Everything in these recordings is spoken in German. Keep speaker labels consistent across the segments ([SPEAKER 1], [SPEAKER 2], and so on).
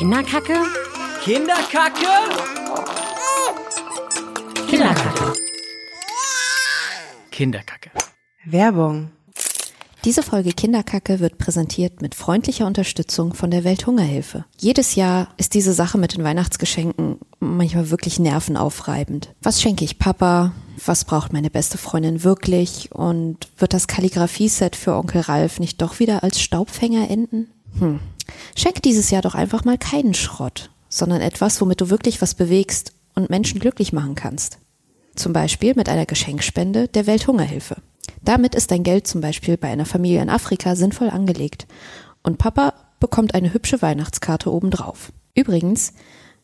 [SPEAKER 1] Kinderkacke?
[SPEAKER 2] Kinderkacke?
[SPEAKER 1] Kinderkacke.
[SPEAKER 2] Kinderkacke.
[SPEAKER 3] Werbung.
[SPEAKER 4] Diese Folge Kinderkacke wird präsentiert mit freundlicher Unterstützung von der Welthungerhilfe. Jedes Jahr ist diese Sache mit den Weihnachtsgeschenken manchmal wirklich nervenaufreibend. Was schenke ich Papa? Was braucht meine beste Freundin wirklich? Und wird das Kalligrafie-Set für Onkel Ralf nicht doch wieder als Staubfänger enden? Hm. Schenk dieses Jahr doch einfach mal keinen Schrott, sondern etwas, womit du wirklich was bewegst und Menschen glücklich machen kannst. Zum Beispiel mit einer Geschenkspende der Welthungerhilfe. Damit ist dein Geld zum Beispiel bei einer Familie in Afrika sinnvoll angelegt. Und Papa bekommt eine hübsche Weihnachtskarte obendrauf. Übrigens,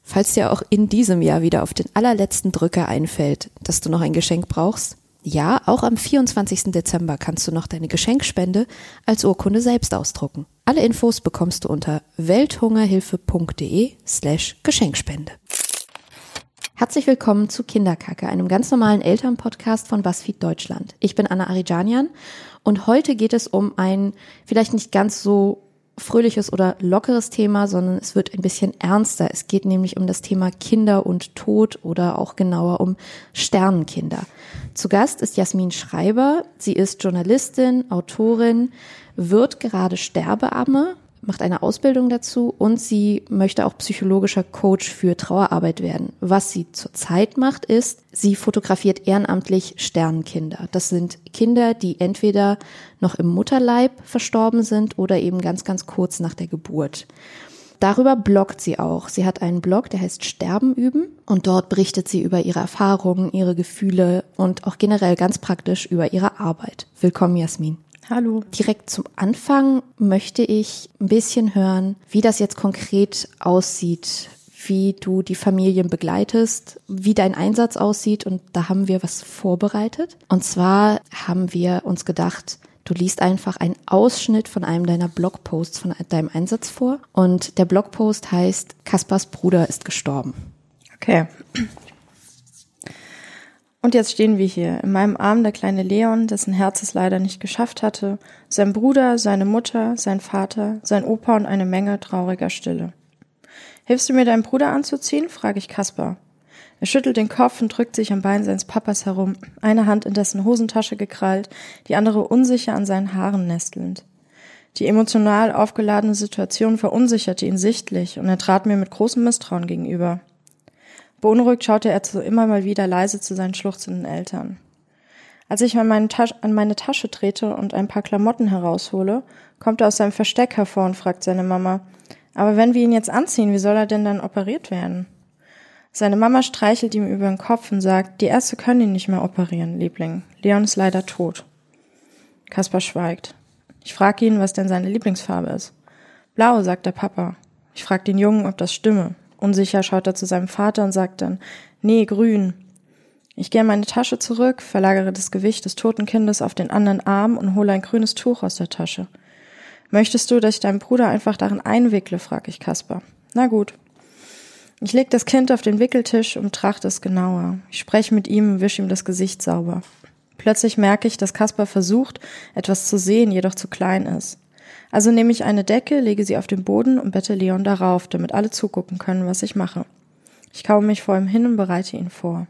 [SPEAKER 4] falls dir auch in diesem Jahr wieder auf den allerletzten Drücker einfällt, dass du noch ein Geschenk brauchst, ja, auch am 24. Dezember kannst du noch deine Geschenkspende als Urkunde selbst ausdrucken. Alle Infos bekommst du unter welthungerhilfe.de slash Geschenkspende. Herzlich willkommen zu Kinderkacke, einem ganz normalen Elternpodcast von BuzzFeed Deutschland. Ich bin Anna Arijanian und heute geht es um ein vielleicht nicht ganz so fröhliches oder lockeres Thema, sondern es wird ein bisschen ernster. Es geht nämlich um das Thema Kinder und Tod oder auch genauer um Sternenkinder. Zu Gast ist Jasmin Schreiber. Sie ist Journalistin, Autorin, wird gerade Sterbeamme, macht eine Ausbildung dazu und sie möchte auch psychologischer Coach für Trauerarbeit werden. Was sie zurzeit macht, ist, sie fotografiert ehrenamtlich Sternenkinder. Das sind Kinder, die entweder noch im Mutterleib verstorben sind oder eben ganz, ganz kurz nach der Geburt. Darüber bloggt sie auch. Sie hat einen Blog, der heißt Sterben üben und dort berichtet sie über ihre Erfahrungen, ihre Gefühle und auch generell ganz praktisch über ihre Arbeit. Willkommen, Jasmin.
[SPEAKER 3] Hallo.
[SPEAKER 4] Direkt zum Anfang möchte ich ein bisschen hören, wie das jetzt konkret aussieht, wie du die Familien begleitest, wie dein Einsatz aussieht. Und da haben wir was vorbereitet. Und zwar haben wir uns gedacht, du liest einfach einen Ausschnitt von einem deiner Blogposts von deinem Einsatz vor. Und der Blogpost heißt, Kaspers Bruder ist gestorben.
[SPEAKER 3] Okay. Und jetzt stehen wir hier. In meinem Arm der kleine Leon, dessen Herz es leider nicht geschafft hatte, sein Bruder, seine Mutter, sein Vater, sein Opa und eine Menge trauriger Stille. Hilfst du mir deinen Bruder anzuziehen? frage ich Kaspar. Er schüttelt den Kopf und drückt sich am Bein seines Papas herum, eine Hand in dessen Hosentasche gekrallt, die andere unsicher an seinen Haaren nestelnd. Die emotional aufgeladene Situation verunsicherte ihn sichtlich und er trat mir mit großem Misstrauen gegenüber. Beunruhigt schaute er zu immer mal wieder leise zu seinen schluchzenden Eltern. Als ich an meine, Tasche, an meine Tasche trete und ein paar Klamotten heraushole, kommt er aus seinem Versteck hervor und fragt seine Mama, aber wenn wir ihn jetzt anziehen, wie soll er denn dann operiert werden? Seine Mama streichelt ihm über den Kopf und sagt, die Ärzte können ihn nicht mehr operieren, Liebling. Leon ist leider tot. Kaspar schweigt. Ich frage ihn, was denn seine Lieblingsfarbe ist. Blau, sagt der Papa. Ich frage den Jungen, ob das stimme. Unsicher schaut er zu seinem Vater und sagt dann, nee, grün. Ich gehe in meine Tasche zurück, verlagere das Gewicht des toten Kindes auf den anderen Arm und hole ein grünes Tuch aus der Tasche. Möchtest du, dass ich deinen Bruder einfach darin einwickle? frage ich Kaspar. Na gut. Ich leg das Kind auf den Wickeltisch und betrachte es genauer. Ich spreche mit ihm und wische ihm das Gesicht sauber. Plötzlich merke ich, dass Kaspar versucht, etwas zu sehen, jedoch zu klein ist. Also nehme ich eine Decke, lege sie auf den Boden und bette Leon darauf, damit alle zugucken können, was ich mache. Ich kaume mich vor ihm hin und bereite ihn vor.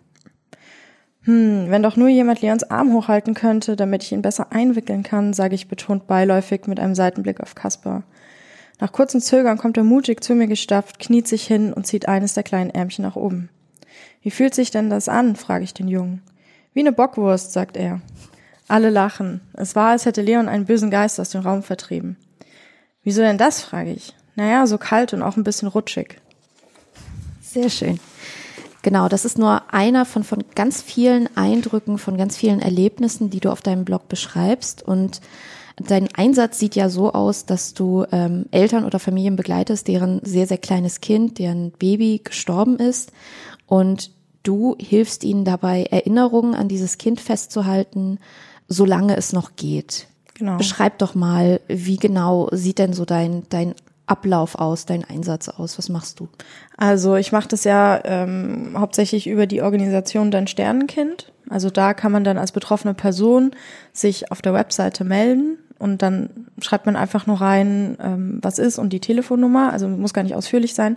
[SPEAKER 3] Hm, wenn doch nur jemand Leons Arm hochhalten könnte, damit ich ihn besser einwickeln kann, sage ich betont beiläufig mit einem Seitenblick auf Kaspar. Nach kurzem Zögern kommt er mutig zu mir gestapft, kniet sich hin und zieht eines der kleinen Ärmchen nach oben. Wie fühlt sich denn das an? frage ich den Jungen. Wie eine Bockwurst, sagt er. Alle lachen. Es war, als hätte Leon einen bösen Geist aus dem Raum vertrieben. Wieso denn das, frage ich. Naja, so kalt und auch ein bisschen rutschig.
[SPEAKER 4] Sehr schön. Genau, das ist nur einer von, von ganz vielen Eindrücken, von ganz vielen Erlebnissen, die du auf deinem Blog beschreibst. Und dein Einsatz sieht ja so aus, dass du ähm, Eltern oder Familien begleitest, deren sehr, sehr kleines Kind, deren Baby gestorben ist. Und du hilfst ihnen dabei, Erinnerungen an dieses Kind festzuhalten, solange es noch geht.
[SPEAKER 3] Genau.
[SPEAKER 4] Beschreib doch mal, wie genau sieht denn so dein, dein Ablauf aus, dein Einsatz aus? Was machst du?
[SPEAKER 3] Also ich mache das ja ähm, hauptsächlich über die Organisation Dein Sternenkind. Also da kann man dann als betroffene Person sich auf der Webseite melden und dann schreibt man einfach nur rein, ähm, was ist und die Telefonnummer, also muss gar nicht ausführlich sein.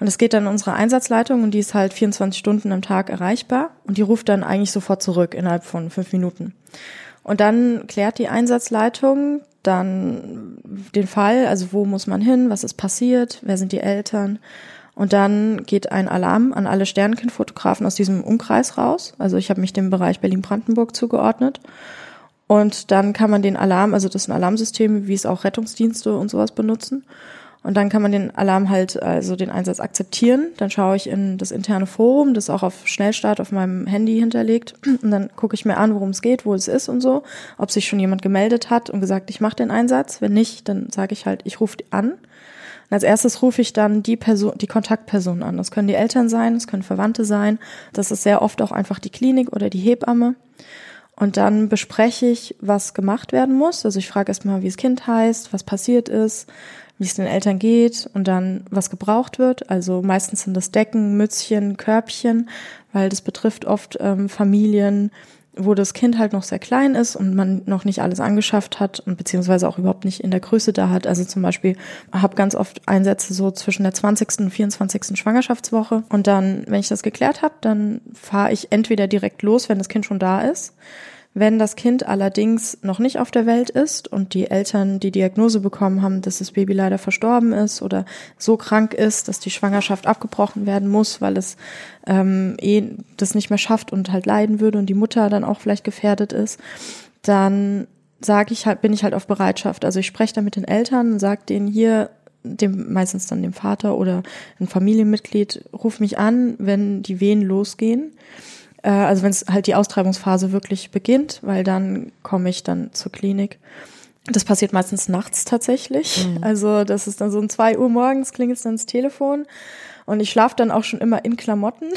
[SPEAKER 3] Und es geht dann in unsere Einsatzleitung und die ist halt 24 Stunden am Tag erreichbar und die ruft dann eigentlich sofort zurück innerhalb von fünf Minuten. Und dann klärt die Einsatzleitung dann den Fall, also wo muss man hin, was ist passiert, wer sind die Eltern. Und dann geht ein Alarm an alle Sternenkindfotografen aus diesem Umkreis raus. Also ich habe mich dem Bereich Berlin-Brandenburg zugeordnet. Und dann kann man den Alarm, also das ist ein Alarmsystem, wie es auch Rettungsdienste und sowas benutzen. Und dann kann man den Alarm halt, also den Einsatz akzeptieren. Dann schaue ich in das interne Forum, das auch auf Schnellstart auf meinem Handy hinterlegt. Und dann gucke ich mir an, worum es geht, wo es ist und so, ob sich schon jemand gemeldet hat und gesagt, ich mache den Einsatz. Wenn nicht, dann sage ich halt, ich rufe an. Und als erstes rufe ich dann die Person, die Kontaktperson an. Das können die Eltern sein, das können Verwandte sein. Das ist sehr oft auch einfach die Klinik oder die Hebamme. Und dann bespreche ich, was gemacht werden muss. Also ich frage erstmal, wie das Kind heißt, was passiert ist, wie es den Eltern geht und dann was gebraucht wird. Also meistens sind das Decken, Mützchen, Körbchen, weil das betrifft oft ähm, Familien, wo das Kind halt noch sehr klein ist und man noch nicht alles angeschafft hat und beziehungsweise auch überhaupt nicht in der Größe da hat. Also zum Beispiel habe ganz oft Einsätze so zwischen der 20. und 24. Schwangerschaftswoche und dann, wenn ich das geklärt habe, dann fahre ich entweder direkt los, wenn das Kind schon da ist wenn das Kind allerdings noch nicht auf der Welt ist und die Eltern die Diagnose bekommen haben, dass das Baby leider verstorben ist oder so krank ist, dass die Schwangerschaft abgebrochen werden muss, weil es ähm, eh das nicht mehr schafft und halt leiden würde und die Mutter dann auch vielleicht gefährdet ist, dann sage ich halt, bin ich halt auf Bereitschaft. Also ich spreche da mit den Eltern, sage denen hier, dem meistens dann dem Vater oder ein Familienmitglied, ruf mich an, wenn die Wehen losgehen äh, also wenn es halt die Austreibungsphase wirklich beginnt, weil dann komme ich dann zur Klinik. Das passiert meistens nachts tatsächlich. Mhm. Also das ist dann so um zwei Uhr morgens klingelt es dann ins Telefon. Und ich schlafe dann auch schon immer in Klamotten.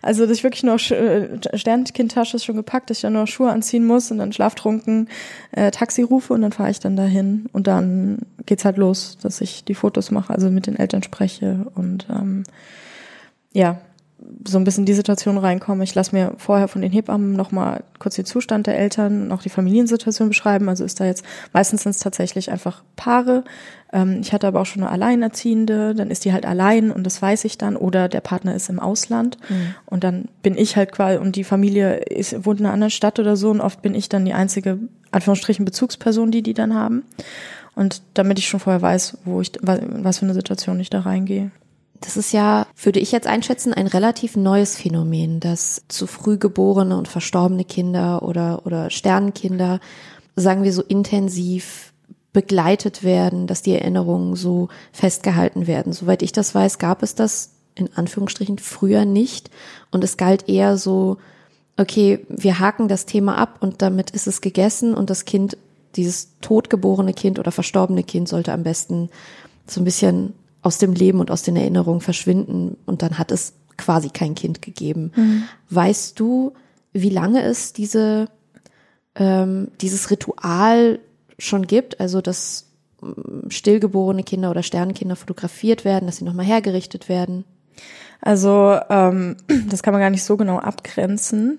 [SPEAKER 3] Also, dass ich wirklich nur äh, Sternkindtasche ist schon gepackt, dass ich dann nur Schuhe anziehen muss und dann schlaftrunken äh, Taxi rufe und dann fahre ich dann dahin. Und dann geht's halt los, dass ich die Fotos mache, also mit den Eltern spreche und ähm, ja, so ein bisschen die Situation reinkomme. Ich lasse mir vorher von den Hebammen nochmal kurz den Zustand der Eltern und auch die Familiensituation beschreiben. Also ist da jetzt, meistens sind es tatsächlich einfach Paare. Ähm, ich hatte aber auch schon eine Alleinerziehende, dann ist die halt allein und das weiß ich dann. Oder der Partner ist im Ausland mhm. und dann bin ich halt quasi, und die Familie ist, wohnt in einer anderen Stadt oder so und oft bin ich dann die einzige, Anführungsstrichen, Bezugsperson, die die dann haben. Und damit ich schon vorher weiß, wo ich, was für eine Situation ich da reingehe.
[SPEAKER 4] Das ist ja, würde ich jetzt einschätzen, ein relativ neues Phänomen, dass zu früh geborene und verstorbene Kinder oder, oder Sternenkinder, sagen wir so intensiv begleitet werden, dass die Erinnerungen so festgehalten werden. Soweit ich das weiß, gab es das in Anführungsstrichen früher nicht. Und es galt eher so, okay, wir haken das Thema ab und damit ist es gegessen und das Kind, dieses totgeborene Kind oder verstorbene Kind sollte am besten so ein bisschen aus dem Leben und aus den Erinnerungen verschwinden und dann hat es quasi kein Kind gegeben. Mhm. Weißt du, wie lange es diese ähm, dieses Ritual schon gibt, also dass mm, stillgeborene Kinder oder Sternenkinder fotografiert werden, dass sie nochmal hergerichtet werden?
[SPEAKER 3] Also ähm, das kann man gar nicht so genau abgrenzen.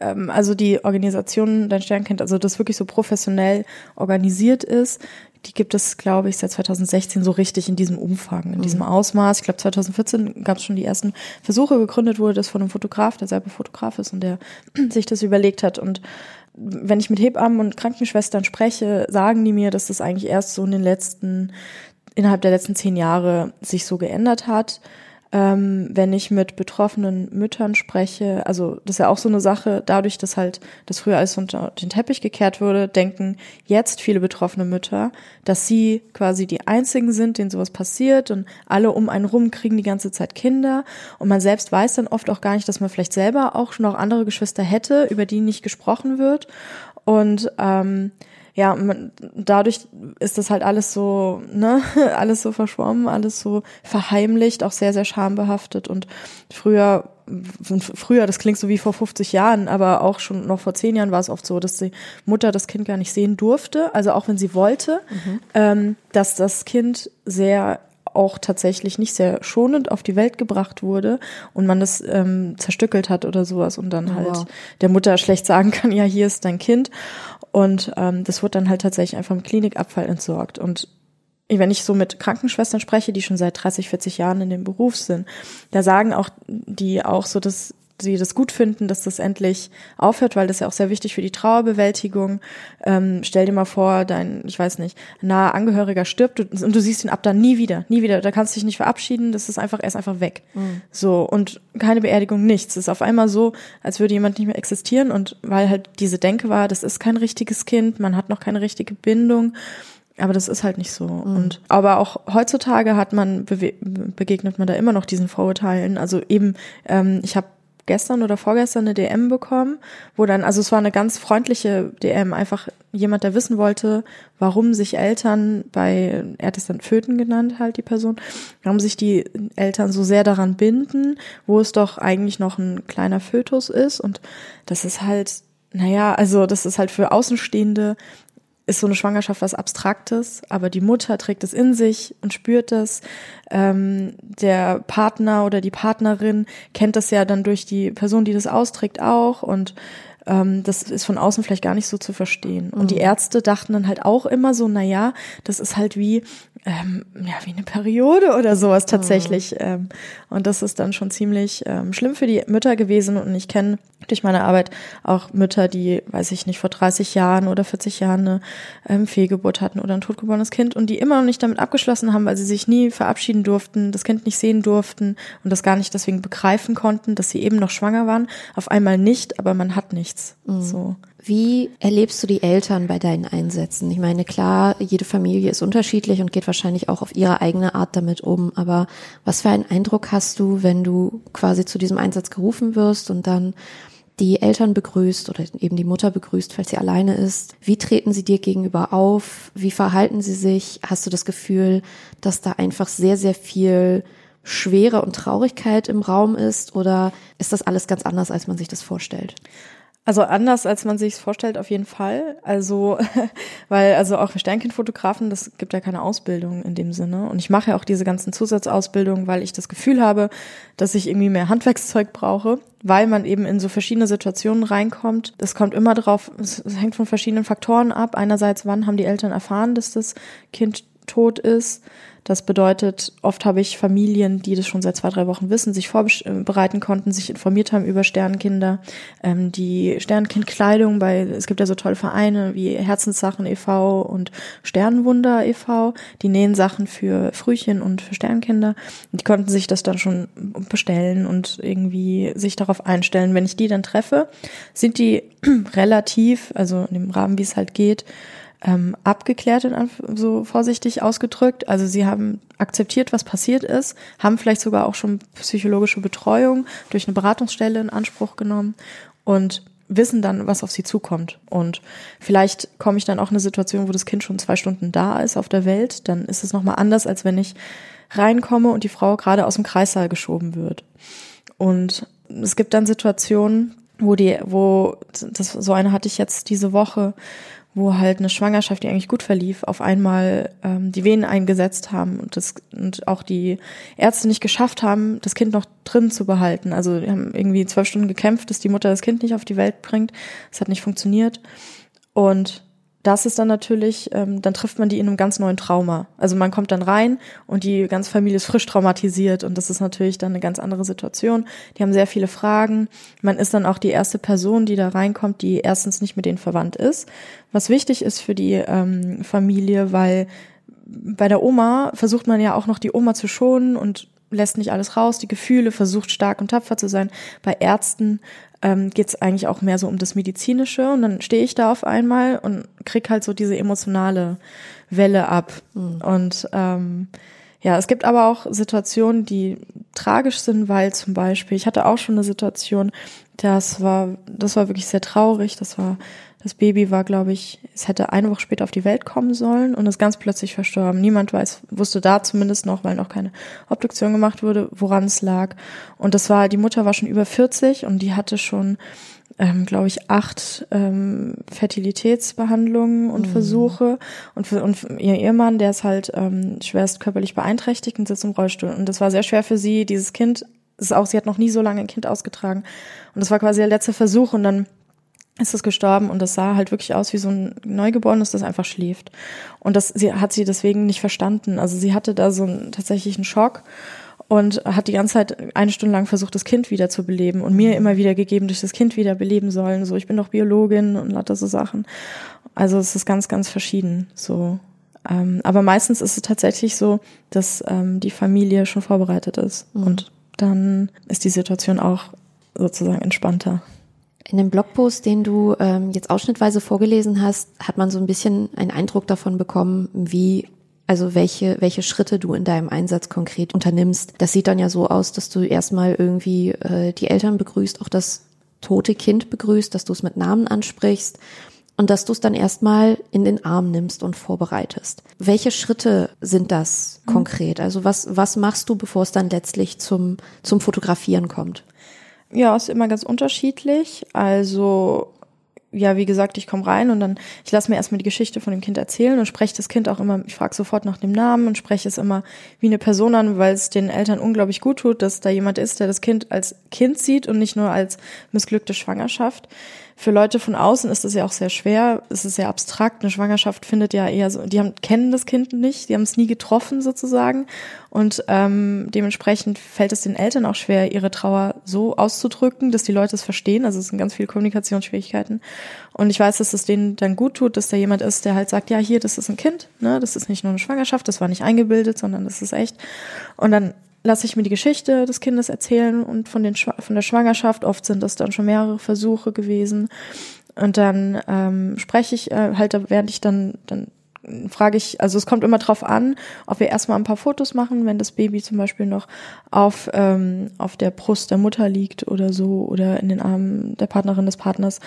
[SPEAKER 3] Ähm, also die Organisation Dein Sternkind, also das wirklich so professionell organisiert ist, die gibt es, glaube ich, seit 2016 so richtig in diesem Umfang, in mhm. diesem Ausmaß. Ich glaube, 2014 gab es schon die ersten Versuche. Gegründet wurde das von einem Fotograf, der selber Fotograf ist und der sich das überlegt hat. Und wenn ich mit Hebammen und Krankenschwestern spreche, sagen die mir, dass das eigentlich erst so in den letzten, innerhalb der letzten zehn Jahre sich so geändert hat ähm, wenn ich mit betroffenen Müttern spreche, also das ist ja auch so eine Sache, dadurch, dass halt das früher alles unter den Teppich gekehrt wurde, denken jetzt viele betroffene Mütter, dass sie quasi die einzigen sind, denen sowas passiert und alle um einen rum kriegen die ganze Zeit Kinder. Und man selbst weiß dann oft auch gar nicht, dass man vielleicht selber auch noch andere Geschwister hätte, über die nicht gesprochen wird. Und ähm, ja, man, dadurch ist das halt alles so, ne, alles so verschwommen, alles so verheimlicht, auch sehr, sehr schambehaftet. Und früher, früher, das klingt so wie vor 50 Jahren, aber auch schon noch vor zehn Jahren war es oft so, dass die Mutter das Kind gar nicht sehen durfte, also auch wenn sie wollte, mhm. ähm, dass das Kind sehr auch tatsächlich nicht sehr schonend auf die Welt gebracht wurde und man das ähm, zerstückelt hat oder sowas und dann oh, halt wow. der Mutter schlecht sagen kann, ja, hier ist dein Kind. Und ähm, das wurde dann halt tatsächlich einfach im Klinikabfall entsorgt. Und wenn ich so mit Krankenschwestern spreche, die schon seit 30, 40 Jahren in dem Beruf sind, da sagen auch die auch so, dass sie das gut finden, dass das endlich aufhört, weil das ja auch sehr wichtig für die Trauerbewältigung. Ähm, stell dir mal vor, dein, ich weiß nicht, naher Angehöriger stirbt und, und, du siehst ihn ab dann nie wieder, nie wieder. Da kannst du dich nicht verabschieden, das ist einfach, er ist einfach weg. Mhm. So, und keine Beerdigung, nichts. Es ist auf einmal so, als würde jemand nicht mehr existieren und weil halt diese Denke war, das ist kein richtiges Kind, man hat noch keine richtige Bindung aber das ist halt nicht so. Mhm. Und aber auch heutzutage hat man begegnet man da immer noch diesen Vorurteilen. Also eben, ähm, ich habe gestern oder vorgestern eine DM bekommen, wo dann, also es war eine ganz freundliche DM, einfach jemand, der wissen wollte, warum sich Eltern bei, er hat es dann Föten genannt, halt die Person, warum sich die Eltern so sehr daran binden, wo es doch eigentlich noch ein kleiner Fötus ist. Und das ist halt, naja, also das ist halt für Außenstehende ist so eine Schwangerschaft was Abstraktes, aber die Mutter trägt es in sich und spürt es. Ähm, der Partner oder die Partnerin kennt das ja dann durch die Person, die das austrägt, auch und das ist von außen vielleicht gar nicht so zu verstehen. Und die mhm. Ärzte dachten dann halt auch immer so, na ja, das ist halt wie, ähm, ja, wie eine Periode oder sowas tatsächlich. Mhm. Ähm, und das ist dann schon ziemlich ähm, schlimm für die Mütter gewesen. Und ich kenne durch meine Arbeit auch Mütter, die, weiß ich nicht, vor 30 Jahren oder 40 Jahren eine ähm, Fehlgeburt hatten oder ein totgeborenes Kind und die immer noch nicht damit abgeschlossen haben, weil sie sich nie verabschieden durften, das Kind nicht sehen durften und das gar nicht deswegen begreifen konnten, dass sie eben noch schwanger waren. Auf einmal nicht, aber man hat nichts. Mhm. So.
[SPEAKER 4] Wie erlebst du die Eltern bei deinen Einsätzen? Ich meine, klar, jede Familie ist unterschiedlich und geht wahrscheinlich auch auf ihre eigene Art damit um. Aber was für einen Eindruck hast du, wenn du quasi zu diesem Einsatz gerufen wirst und dann die Eltern begrüßt oder eben die Mutter begrüßt, falls sie alleine ist? Wie treten sie dir gegenüber auf? Wie verhalten sie sich? Hast du das Gefühl, dass da einfach sehr, sehr viel Schwere und Traurigkeit im Raum ist? Oder ist das alles ganz anders, als man sich das vorstellt?
[SPEAKER 3] Also anders, als man sich vorstellt, auf jeden Fall. Also, weil, also auch für Sternkindfotografen, das gibt ja keine Ausbildung in dem Sinne. Und ich mache ja auch diese ganzen Zusatzausbildungen, weil ich das Gefühl habe, dass ich irgendwie mehr Handwerkszeug brauche, weil man eben in so verschiedene Situationen reinkommt. Das kommt immer drauf, es hängt von verschiedenen Faktoren ab. Einerseits, wann haben die Eltern erfahren, dass das Kind tot ist? Das bedeutet, oft habe ich Familien, die das schon seit zwei, drei Wochen wissen, sich vorbereiten konnten, sich informiert haben über Sternkinder, ähm, die Sternkindkleidung bei, es gibt ja so tolle Vereine wie Herzenssachen e.V. und Sternwunder e.V., die nähen Sachen für Frühchen und für Sternkinder. Die konnten sich das dann schon bestellen und irgendwie sich darauf einstellen. Wenn ich die dann treffe, sind die relativ, also in dem Rahmen, wie es halt geht, ähm, abgeklärt, in so vorsichtig ausgedrückt. Also sie haben akzeptiert, was passiert ist, haben vielleicht sogar auch schon psychologische Betreuung durch eine Beratungsstelle in Anspruch genommen und wissen dann, was auf sie zukommt. Und vielleicht komme ich dann auch in eine Situation, wo das Kind schon zwei Stunden da ist auf der Welt. Dann ist es nochmal anders, als wenn ich reinkomme und die Frau gerade aus dem Kreissaal geschoben wird. Und es gibt dann Situationen, wo die, wo, das, so eine hatte ich jetzt diese Woche, wo halt eine Schwangerschaft, die eigentlich gut verlief, auf einmal ähm, die Venen eingesetzt haben und das und auch die Ärzte nicht geschafft haben, das Kind noch drin zu behalten. Also die haben irgendwie zwölf Stunden gekämpft, dass die Mutter das Kind nicht auf die Welt bringt. Es hat nicht funktioniert. Und das ist dann natürlich, ähm, dann trifft man die in einem ganz neuen Trauma. Also man kommt dann rein und die ganze Familie ist frisch traumatisiert und das ist natürlich dann eine ganz andere Situation. Die haben sehr viele Fragen. Man ist dann auch die erste Person, die da reinkommt, die erstens nicht mit denen verwandt ist. Was wichtig ist für die ähm, Familie, weil bei der Oma versucht man ja auch noch die Oma zu schonen und lässt nicht alles raus, die Gefühle, versucht stark und tapfer zu sein. Bei Ärzten ähm, geht es eigentlich auch mehr so um das Medizinische und dann stehe ich da auf einmal und krieg halt so diese emotionale Welle ab. Mhm. Und ähm, ja, es gibt aber auch Situationen, die tragisch sind, weil zum Beispiel, ich hatte auch schon eine Situation, das war, das war wirklich sehr traurig. Das war, das Baby war, glaube ich, es hätte eine Woche später auf die Welt kommen sollen und ist ganz plötzlich verstorben. Niemand weiß, wusste da zumindest noch, weil noch keine Obduktion gemacht wurde, woran es lag. Und das war, die Mutter war schon über 40 und die hatte schon ähm, glaube ich, acht ähm, Fertilitätsbehandlungen und mhm. Versuche. Und, für, und ihr Ehemann, der ist halt ähm, schwerst körperlich beeinträchtigt und sitzt im Rollstuhl. Und das war sehr schwer für sie, dieses Kind, ist auch, sie hat noch nie so lange ein Kind ausgetragen. Und das war quasi der letzte Versuch. Und dann ist es gestorben und das sah halt wirklich aus wie so ein Neugeborenes, das einfach schläft. Und das sie, hat sie deswegen nicht verstanden. Also sie hatte da so einen tatsächlichen Schock und hat die ganze Zeit eine Stunde lang versucht, das Kind wieder zu beleben und mir immer wieder gegeben, durch das Kind wieder beleben sollen. So, ich bin doch Biologin und lauter so Sachen. Also es ist ganz, ganz verschieden. So. Ähm, aber meistens ist es tatsächlich so, dass ähm, die Familie schon vorbereitet ist. Mhm. Und dann ist die Situation auch sozusagen entspannter.
[SPEAKER 4] In dem Blogpost, den du ähm, jetzt ausschnittweise vorgelesen hast, hat man so ein bisschen einen Eindruck davon bekommen, wie also welche, welche Schritte du in deinem Einsatz konkret unternimmst. Das sieht dann ja so aus, dass du erstmal irgendwie äh, die Eltern begrüßt, auch das tote Kind begrüßt, dass du es mit Namen ansprichst und dass du es dann erstmal in den Arm nimmst und vorbereitest. Welche Schritte sind das mhm. konkret? Also was, was machst du, bevor es dann letztlich zum, zum Fotografieren kommt?
[SPEAKER 3] Ja, ist immer ganz unterschiedlich. Also ja, wie gesagt, ich komme rein und dann, ich lasse mir erstmal die Geschichte von dem Kind erzählen und spreche das Kind auch immer, ich frage sofort nach dem Namen und spreche es immer wie eine Person an, weil es den Eltern unglaublich gut tut, dass da jemand ist, der das Kind als Kind sieht und nicht nur als missglückte Schwangerschaft für Leute von außen ist das ja auch sehr schwer. Es ist sehr abstrakt. Eine Schwangerschaft findet ja eher so, die haben, kennen das Kind nicht, die haben es nie getroffen sozusagen. Und ähm, dementsprechend fällt es den Eltern auch schwer, ihre Trauer so auszudrücken, dass die Leute es verstehen. Also es sind ganz viele Kommunikationsschwierigkeiten. Und ich weiß, dass es denen dann gut tut, dass da jemand ist, der halt sagt, ja, hier, das ist ein Kind, ne, das ist nicht nur eine Schwangerschaft, das war nicht eingebildet, sondern das ist echt. Und dann lasse ich mir die Geschichte des Kindes erzählen und von, den, von der Schwangerschaft. Oft sind das dann schon mehrere Versuche gewesen. Und dann ähm, spreche ich äh, halt, während ich dann, dann frage ich, also es kommt immer drauf an, ob wir erstmal ein paar Fotos machen, wenn das Baby zum Beispiel noch auf, ähm, auf der Brust der Mutter liegt oder so oder in den Armen der Partnerin des Partners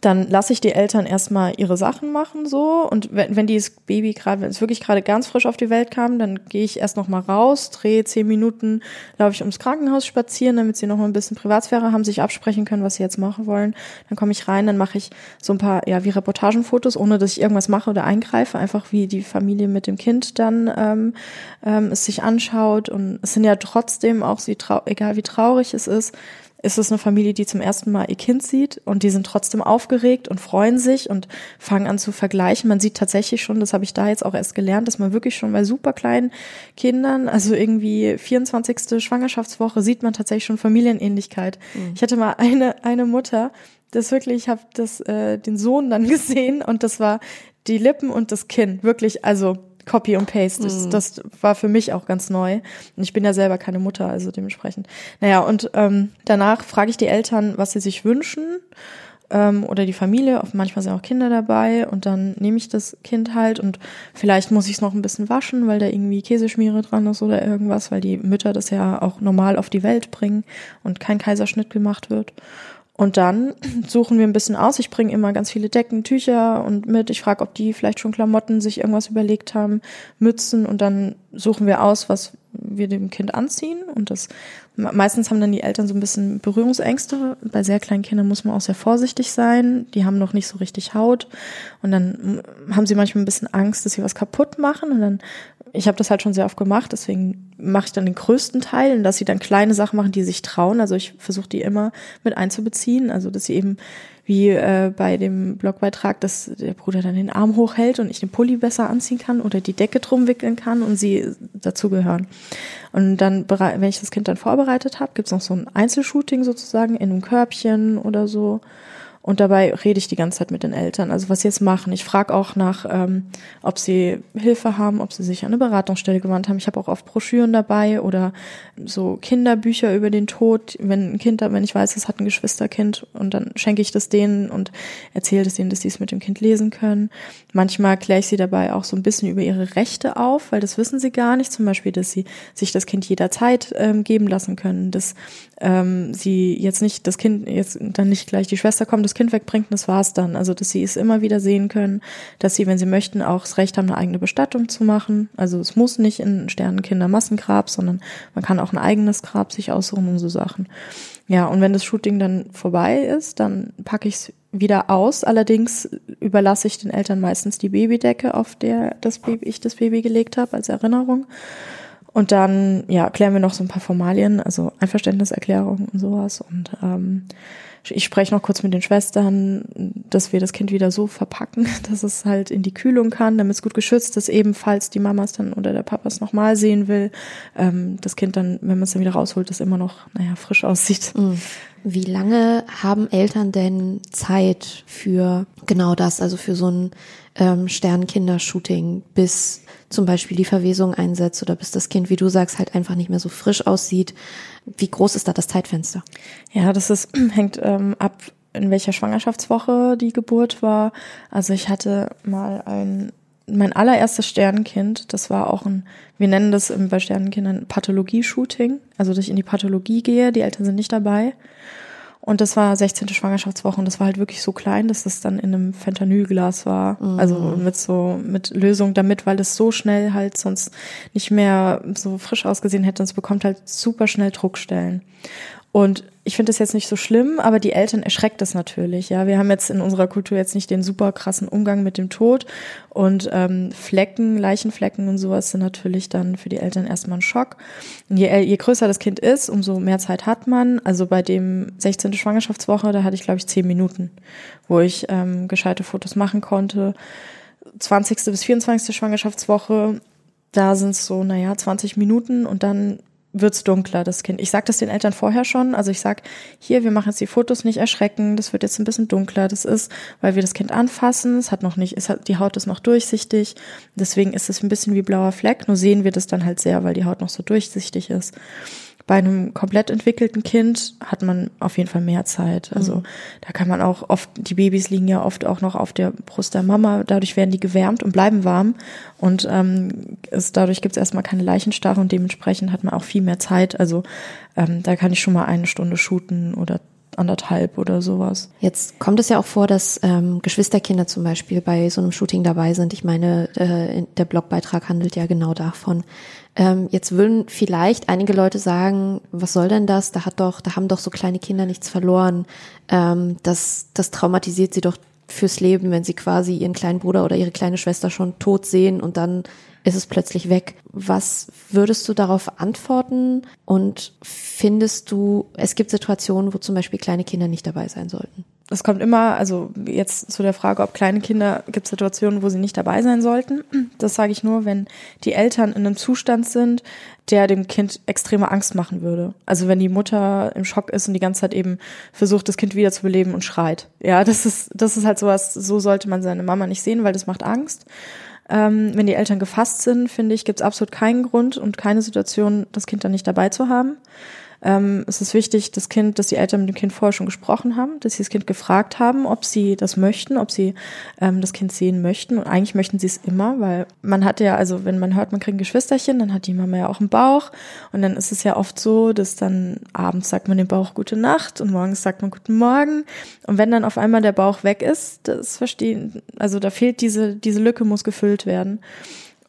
[SPEAKER 3] dann lasse ich die Eltern erstmal ihre Sachen machen so. Und wenn, wenn dieses Baby gerade, wenn es wirklich gerade ganz frisch auf die Welt kam, dann gehe ich erst noch mal raus, drehe zehn Minuten, laufe ich ums Krankenhaus spazieren, damit sie noch mal ein bisschen Privatsphäre haben, sich absprechen können, was sie jetzt machen wollen. Dann komme ich rein, dann mache ich so ein paar ja wie Reportagenfotos, ohne dass ich irgendwas mache oder eingreife, einfach wie die Familie mit dem Kind dann ähm, ähm, es sich anschaut. Und es sind ja trotzdem auch sie trau egal wie traurig es ist ist es eine Familie, die zum ersten Mal ihr Kind sieht und die sind trotzdem aufgeregt und freuen sich und fangen an zu vergleichen. Man sieht tatsächlich schon, das habe ich da jetzt auch erst gelernt, dass man wirklich schon bei super kleinen Kindern, also irgendwie 24. Schwangerschaftswoche, sieht man tatsächlich schon Familienähnlichkeit. Mhm. Ich hatte mal eine, eine Mutter, das wirklich, ich habe das äh, den Sohn dann gesehen und das war die Lippen und das Kinn, wirklich, also Copy und Paste. Das, mhm. das war für mich auch ganz neu. Und ich bin ja selber keine Mutter, also dementsprechend. Naja, und ähm, danach frage ich die Eltern, was sie sich wünschen ähm, oder die Familie. Manchmal sind auch Kinder dabei und dann nehme ich das Kind halt und vielleicht muss ich es noch ein bisschen waschen, weil da irgendwie Käseschmiere dran ist oder irgendwas, weil die Mütter das ja auch normal auf die Welt bringen und kein Kaiserschnitt gemacht wird. Und dann suchen wir ein bisschen aus. Ich bringe immer ganz viele Decken, Tücher und mit. Ich frage, ob die vielleicht schon Klamotten sich irgendwas überlegt haben, Mützen und dann suchen wir aus, was wir dem Kind anziehen. Und das meistens haben dann die Eltern so ein bisschen Berührungsängste. Bei sehr kleinen Kindern muss man auch sehr vorsichtig sein. Die haben noch nicht so richtig Haut. Und dann haben sie manchmal ein bisschen Angst, dass sie was kaputt machen. Und dann ich habe das halt schon sehr oft gemacht, deswegen mache ich dann den größten Teil, dass sie dann kleine Sachen machen, die sich trauen. Also ich versuche die immer mit einzubeziehen, also dass sie eben wie äh, bei dem Blogbeitrag, dass der Bruder dann den Arm hochhält und ich den Pulli besser anziehen kann oder die Decke drum wickeln kann und sie dazugehören. Und dann, wenn ich das Kind dann vorbereitet habe, gibt's noch so ein Einzelshooting sozusagen in einem Körbchen oder so. Und dabei rede ich die ganze Zeit mit den Eltern, also was sie jetzt machen. Ich frage auch nach, ähm, ob sie Hilfe haben, ob sie sich an eine Beratungsstelle gewandt haben. Ich habe auch oft Broschüren dabei oder so Kinderbücher über den Tod. Wenn ein Kind, wenn ich weiß, es hat ein Geschwisterkind und dann schenke ich das denen und erzähle es denen, dass sie es mit dem Kind lesen können. Manchmal kläre ich sie dabei auch so ein bisschen über ihre Rechte auf, weil das wissen sie gar nicht. Zum Beispiel, dass sie sich das Kind jederzeit ähm, geben lassen können, dass ähm, sie jetzt nicht das Kind jetzt dann nicht gleich die Schwester kommt, das Kind wegbringt und das war's dann. Also, dass sie es immer wieder sehen können, dass sie, wenn sie möchten, auch das Recht haben, eine eigene Bestattung zu machen. Also, es muss nicht in Sternenkinder-Massengrab, sondern man kann auch ein eigenes Grab sich aussuchen und so Sachen. Ja, und wenn das Shooting dann vorbei ist, dann packe ich es wieder aus. Allerdings überlasse ich den Eltern meistens die Babydecke, auf der das Baby, ich das Baby gelegt habe, als Erinnerung. Und dann, ja, klären wir noch so ein paar Formalien, also Einverständniserklärung und sowas. Und ähm, ich spreche noch kurz mit den Schwestern, dass wir das Kind wieder so verpacken, dass es halt in die Kühlung kann, damit es gut geschützt ist, ebenfalls die Mamas dann oder der Papa es nochmal sehen will. Ähm, das Kind dann, wenn man es dann wieder rausholt, das immer noch, naja, frisch aussieht.
[SPEAKER 4] Mhm. Wie lange haben Eltern denn Zeit für genau das, also für so ein ähm, Sternkindershooting, bis zum Beispiel die Verwesung einsetzt oder bis das Kind, wie du sagst, halt einfach nicht mehr so frisch aussieht? Wie groß ist da das Zeitfenster?
[SPEAKER 3] Ja, das ist, hängt ähm, ab, in welcher Schwangerschaftswoche die Geburt war. Also ich hatte mal ein mein allererstes Sternenkind, das war auch ein, wir nennen das bei Sternenkindern Pathologie-Shooting, also dass ich in die Pathologie gehe, die Eltern sind nicht dabei. Und das war 16. Schwangerschaftswoche und das war halt wirklich so klein, dass es dann in einem Fentanylglas war. Mhm. Also mit so, mit Lösung damit, weil es so schnell halt sonst nicht mehr so frisch ausgesehen hätte. Und es bekommt halt super schnell Druckstellen. Und ich finde das jetzt nicht so schlimm, aber die Eltern erschreckt das natürlich. Ja, wir haben jetzt in unserer Kultur jetzt nicht den super krassen Umgang mit dem Tod und ähm, Flecken, Leichenflecken und sowas sind natürlich dann für die Eltern erstmal ein Schock. Und je, je größer das Kind ist, umso mehr Zeit hat man. Also bei dem 16. Schwangerschaftswoche, da hatte ich glaube ich zehn Minuten, wo ich ähm, gescheite Fotos machen konnte. 20. bis 24. Schwangerschaftswoche, da sind es so, naja, 20 Minuten und dann wird's dunkler, das Kind. Ich sag das den Eltern vorher schon. Also ich sag, hier, wir machen jetzt die Fotos nicht erschrecken, das wird jetzt ein bisschen dunkler. Das ist, weil wir das Kind anfassen, es hat noch nicht, es hat, die Haut ist noch durchsichtig. Deswegen ist es ein bisschen wie blauer Fleck, nur sehen wir das dann halt sehr, weil die Haut noch so durchsichtig ist. Bei einem komplett entwickelten Kind hat man auf jeden Fall mehr Zeit. Also mhm. da kann man auch oft, die Babys liegen ja oft auch noch auf der Brust der Mama, dadurch werden die gewärmt und bleiben warm. Und ähm, es, dadurch gibt es erstmal keine Leichenstarre und dementsprechend hat man auch viel mehr Zeit. Also ähm, da kann ich schon mal eine Stunde shooten oder anderthalb oder sowas.
[SPEAKER 4] Jetzt kommt es ja auch vor, dass ähm, Geschwisterkinder zum Beispiel bei so einem Shooting dabei sind. Ich meine, äh, der Blogbeitrag handelt ja genau davon. Ähm, jetzt würden vielleicht einige Leute sagen, was soll denn das? Da hat doch, da haben doch so kleine Kinder nichts verloren. Ähm, das, das traumatisiert sie doch fürs Leben, wenn sie quasi ihren kleinen Bruder oder ihre kleine Schwester schon tot sehen und dann ist es plötzlich weg. Was würdest du darauf antworten? Und findest du, es gibt Situationen, wo zum Beispiel kleine Kinder nicht dabei sein sollten?
[SPEAKER 3] Es kommt immer, also jetzt zu der Frage, ob kleine Kinder, gibt es Situationen, wo sie nicht dabei sein sollten. Das sage ich nur, wenn die Eltern in einem Zustand sind, der dem Kind extreme Angst machen würde. Also wenn die Mutter im Schock ist und die ganze Zeit eben versucht, das Kind wiederzubeleben und schreit. Ja, das ist, das ist halt sowas, so sollte man seine Mama nicht sehen, weil das macht Angst. Ähm, wenn die Eltern gefasst sind, finde ich, gibt es absolut keinen Grund und keine Situation, das Kind dann nicht dabei zu haben. Ähm, es ist wichtig, das Kind, dass die Eltern mit dem Kind vorher schon gesprochen haben, dass sie das Kind gefragt haben, ob sie das möchten, ob sie ähm, das Kind sehen möchten. Und eigentlich möchten sie es immer, weil man hat ja, also wenn man hört, man kriegt ein Geschwisterchen, dann hat die Mama ja auch einen Bauch. Und dann ist es ja oft so, dass dann abends sagt man dem Bauch gute Nacht und morgens sagt man guten Morgen. Und wenn dann auf einmal der Bauch weg ist, das verstehen, also da fehlt diese, diese Lücke muss gefüllt werden.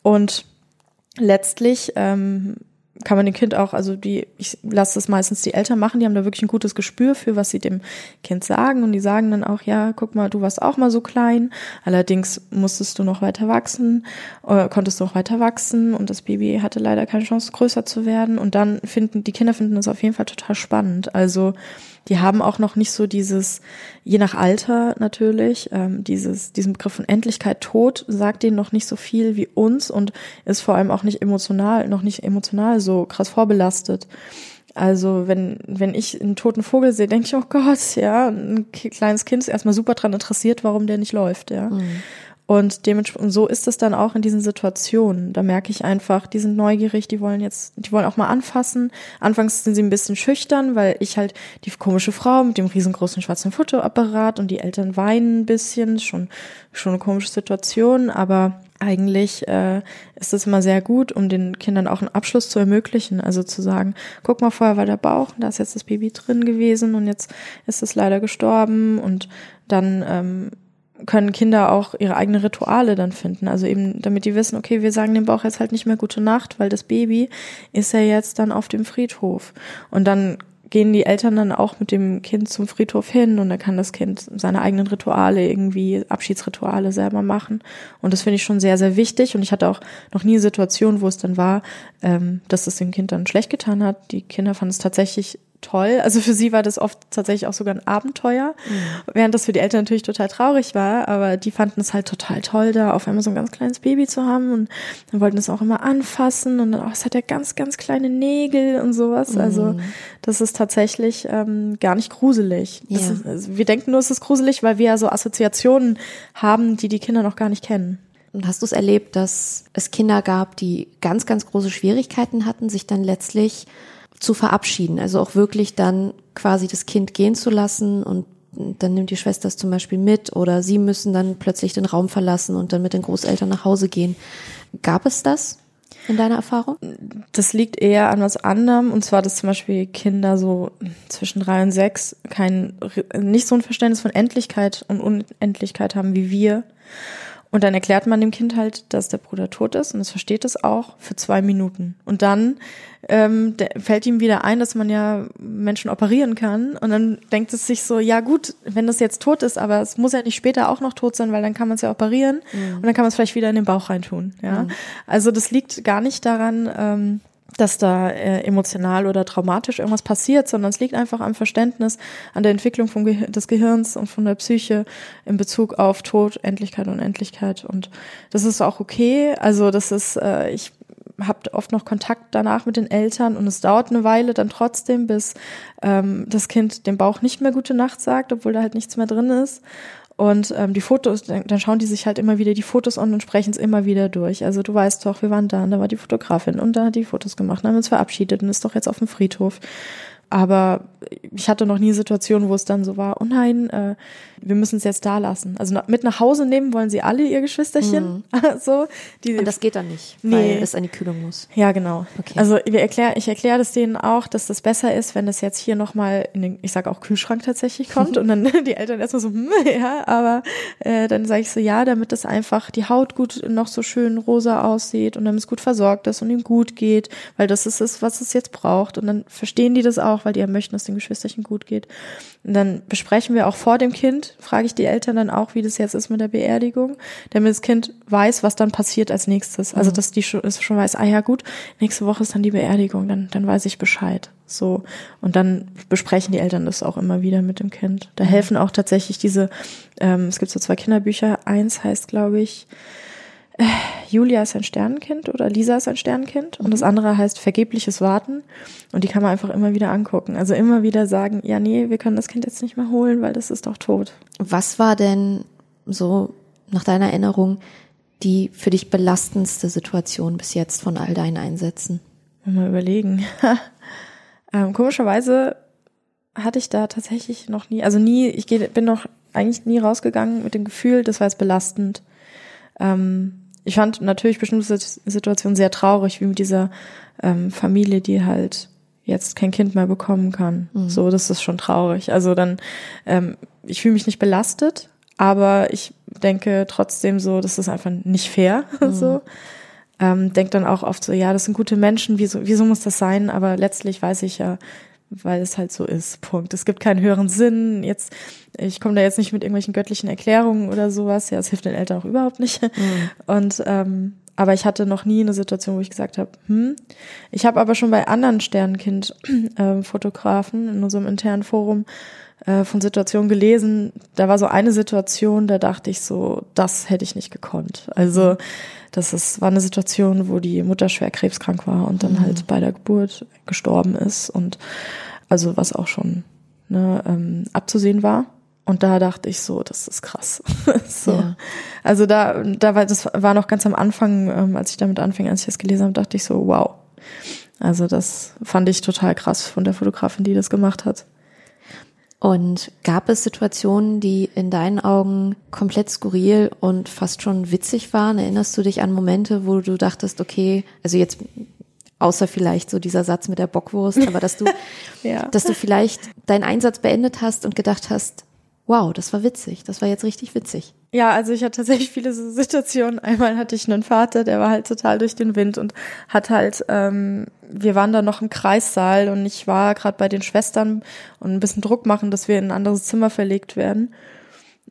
[SPEAKER 3] Und letztlich ähm, kann man dem Kind auch, also die, ich lasse das meistens die Eltern machen, die haben da wirklich ein gutes Gespür für, was sie dem Kind sagen. Und die sagen dann auch, ja, guck mal, du warst auch mal so klein, allerdings musstest du noch weiter wachsen, äh, konntest du noch weiter wachsen. Und das Baby hatte leider keine Chance, größer zu werden. Und dann finden, die Kinder finden das auf jeden Fall total spannend, also die haben auch noch nicht so dieses, je nach Alter natürlich, ähm, dieses, diesen Begriff von Endlichkeit Tod sagt denen noch nicht so viel wie uns und ist vor allem auch nicht emotional, noch nicht emotional so krass vorbelastet. Also wenn, wenn ich einen toten Vogel sehe, denke ich, oh Gott, ja, ein kleines Kind ist erstmal super dran interessiert, warum der nicht läuft, ja. Mhm. Und dementsprechend, so ist es dann auch in diesen Situationen. Da merke ich einfach, die sind neugierig, die wollen jetzt, die wollen auch mal anfassen. Anfangs sind sie ein bisschen schüchtern, weil ich halt die komische Frau mit dem riesengroßen schwarzen Fotoapparat und die Eltern weinen ein bisschen, schon, schon eine komische Situation, aber eigentlich äh, ist es immer sehr gut, um den Kindern auch einen Abschluss zu ermöglichen. Also zu sagen, guck mal, vorher war der Bauch, da ist jetzt das Baby drin gewesen und jetzt ist es leider gestorben und dann ähm, können Kinder auch ihre eigenen Rituale dann finden. Also eben, damit die wissen, okay, wir sagen dem Bauch jetzt halt nicht mehr gute Nacht, weil das Baby ist ja jetzt dann auf dem Friedhof. Und dann gehen die Eltern dann auch mit dem Kind zum Friedhof hin und dann kann das Kind seine eigenen Rituale irgendwie, Abschiedsrituale selber machen. Und das finde ich schon sehr, sehr wichtig. Und ich hatte auch noch nie eine Situation, wo es dann war, ähm, dass es dem Kind dann schlecht getan hat. Die Kinder fanden es tatsächlich toll. Also für sie war das oft tatsächlich auch sogar ein Abenteuer, mhm. während das für die Eltern natürlich total traurig war, aber die fanden es halt total toll, da auf einmal so ein ganz kleines Baby zu haben und dann wollten es auch immer anfassen und dann, oh, es hat ja ganz, ganz kleine Nägel und sowas. Mhm. Also das ist tatsächlich ähm, gar nicht gruselig. Ja. Ist, also wir denken nur, es ist gruselig, weil wir ja so Assoziationen haben, die die Kinder noch gar nicht kennen.
[SPEAKER 4] Und hast du es erlebt, dass es Kinder gab, die ganz, ganz große Schwierigkeiten hatten, sich dann letztlich zu verabschieden? Also auch wirklich dann quasi das Kind gehen zu lassen und dann nimmt die Schwester es zum Beispiel mit oder sie müssen dann plötzlich den Raum verlassen und dann mit den Großeltern nach Hause gehen. Gab es das in deiner Erfahrung?
[SPEAKER 3] Das liegt eher an was anderem und zwar, dass zum Beispiel Kinder so zwischen drei und sechs kein, nicht so ein Verständnis von Endlichkeit und Unendlichkeit haben wie wir. Und dann erklärt man dem Kind halt, dass der Bruder tot ist und es versteht es auch für zwei Minuten. Und dann ähm, fällt ihm wieder ein, dass man ja Menschen operieren kann. Und dann denkt es sich so, ja gut, wenn das jetzt tot ist, aber es muss ja nicht später auch noch tot sein, weil dann kann man es ja operieren mhm. und dann kann man es vielleicht wieder in den Bauch reintun. Ja, mhm. also das liegt gar nicht daran. Ähm, dass da äh, emotional oder traumatisch irgendwas passiert, sondern es liegt einfach am Verständnis, an der Entwicklung vom Ge des Gehirns und von der Psyche in Bezug auf Tod, Endlichkeit und Endlichkeit. Und das ist auch okay. Also das ist, äh, ich habe oft noch Kontakt danach mit den Eltern und es dauert eine Weile dann trotzdem, bis ähm, das Kind dem Bauch nicht mehr gute Nacht sagt, obwohl da halt nichts mehr drin ist. Und ähm, die Fotos, dann schauen die sich halt immer wieder die Fotos an und sprechen es immer wieder durch. Also du weißt doch, wir waren da und da war die Fotografin und da hat die Fotos gemacht, dann haben uns verabschiedet und ist doch jetzt auf dem Friedhof. Aber ich hatte noch nie Situationen, wo es dann so war, oh nein, äh, wir müssen es jetzt da lassen. Also mit nach Hause nehmen wollen sie alle ihr Geschwisterchen. Mhm. so,
[SPEAKER 4] die, Und das geht dann nicht, nee. weil es an die Kühlung muss.
[SPEAKER 3] Ja, genau. Okay. Also wir erklär, ich erkläre das denen auch, dass das besser ist, wenn das jetzt hier nochmal in den, ich sage auch Kühlschrank tatsächlich kommt und dann die Eltern erstmal so, hm, ja, aber äh, dann sage ich so, ja, damit das einfach die Haut gut noch so schön rosa aussieht und damit es gut versorgt ist und ihm gut geht, weil das ist es, was es jetzt braucht. Und dann verstehen die das auch, weil die ja möchten, dass den Geschwisterchen gut geht. Und dann besprechen wir auch vor dem Kind, frage ich die Eltern dann auch, wie das jetzt ist mit der Beerdigung, damit das Kind weiß, was dann passiert als nächstes. Also, mhm. dass die schon, schon weiß, ah ja gut, nächste Woche ist dann die Beerdigung, dann, dann weiß ich Bescheid. So. Und dann besprechen die Eltern das auch immer wieder mit dem Kind. Da mhm. helfen auch tatsächlich diese, ähm, es gibt so zwei Kinderbücher. Eins heißt, glaube ich, Julia ist ein Sternenkind oder Lisa ist ein Sternenkind und das mhm. andere heißt vergebliches Warten und die kann man einfach immer wieder angucken. Also immer wieder sagen, ja, nee, wir können das Kind jetzt nicht mehr holen, weil das ist doch tot.
[SPEAKER 4] Was war denn so nach deiner Erinnerung die für dich belastendste Situation bis jetzt von all deinen Einsätzen?
[SPEAKER 3] Mal überlegen. ähm, komischerweise hatte ich da tatsächlich noch nie, also nie, ich bin noch eigentlich nie rausgegangen mit dem Gefühl, das war jetzt belastend. Ähm, ich fand natürlich bestimmte Situationen sehr traurig, wie mit dieser ähm, Familie, die halt jetzt kein Kind mehr bekommen kann. Mhm. So, das ist schon traurig. Also dann, ähm, ich fühle mich nicht belastet, aber ich denke trotzdem so, das ist einfach nicht fair. Mhm. so. Ähm, denk dann auch oft so, ja, das sind gute Menschen, wieso, wieso muss das sein? Aber letztlich weiß ich ja, weil es halt so ist. Punkt. Es gibt keinen höheren Sinn. Jetzt, ich komme da jetzt nicht mit irgendwelchen göttlichen Erklärungen oder sowas. Ja, es hilft den Eltern auch überhaupt nicht. Mhm. Und ähm, aber ich hatte noch nie eine Situation, wo ich gesagt habe, hm. Ich habe aber schon bei anderen Sternenkind-Fotografen äh, in unserem internen Forum äh, von Situationen gelesen. Da war so eine Situation, da dachte ich so, das hätte ich nicht gekonnt. Also das ist, war eine Situation, wo die Mutter schwer krebskrank war und dann mhm. halt bei der Geburt gestorben ist und also was auch schon ne, ähm, abzusehen war. Und da dachte ich so, das ist krass. so. Ja. Also da, da war, das war noch ganz am Anfang, ähm, als ich damit anfing, als ich das gelesen habe, dachte ich so, wow. Also das fand ich total krass von der Fotografin, die das gemacht hat.
[SPEAKER 4] Und gab es Situationen, die in deinen Augen komplett skurril und fast schon witzig waren? Erinnerst du dich an Momente, wo du dachtest, okay, also jetzt außer vielleicht so dieser Satz mit der Bockwurst, aber dass du, ja. dass du vielleicht deinen Einsatz beendet hast und gedacht hast, wow, das war witzig, das war jetzt richtig witzig.
[SPEAKER 3] Ja, also ich hatte tatsächlich viele so Situationen. Einmal hatte ich einen Vater, der war halt total durch den Wind und hat halt, ähm, wir waren da noch im Kreissaal und ich war gerade bei den Schwestern und ein bisschen Druck machen, dass wir in ein anderes Zimmer verlegt werden.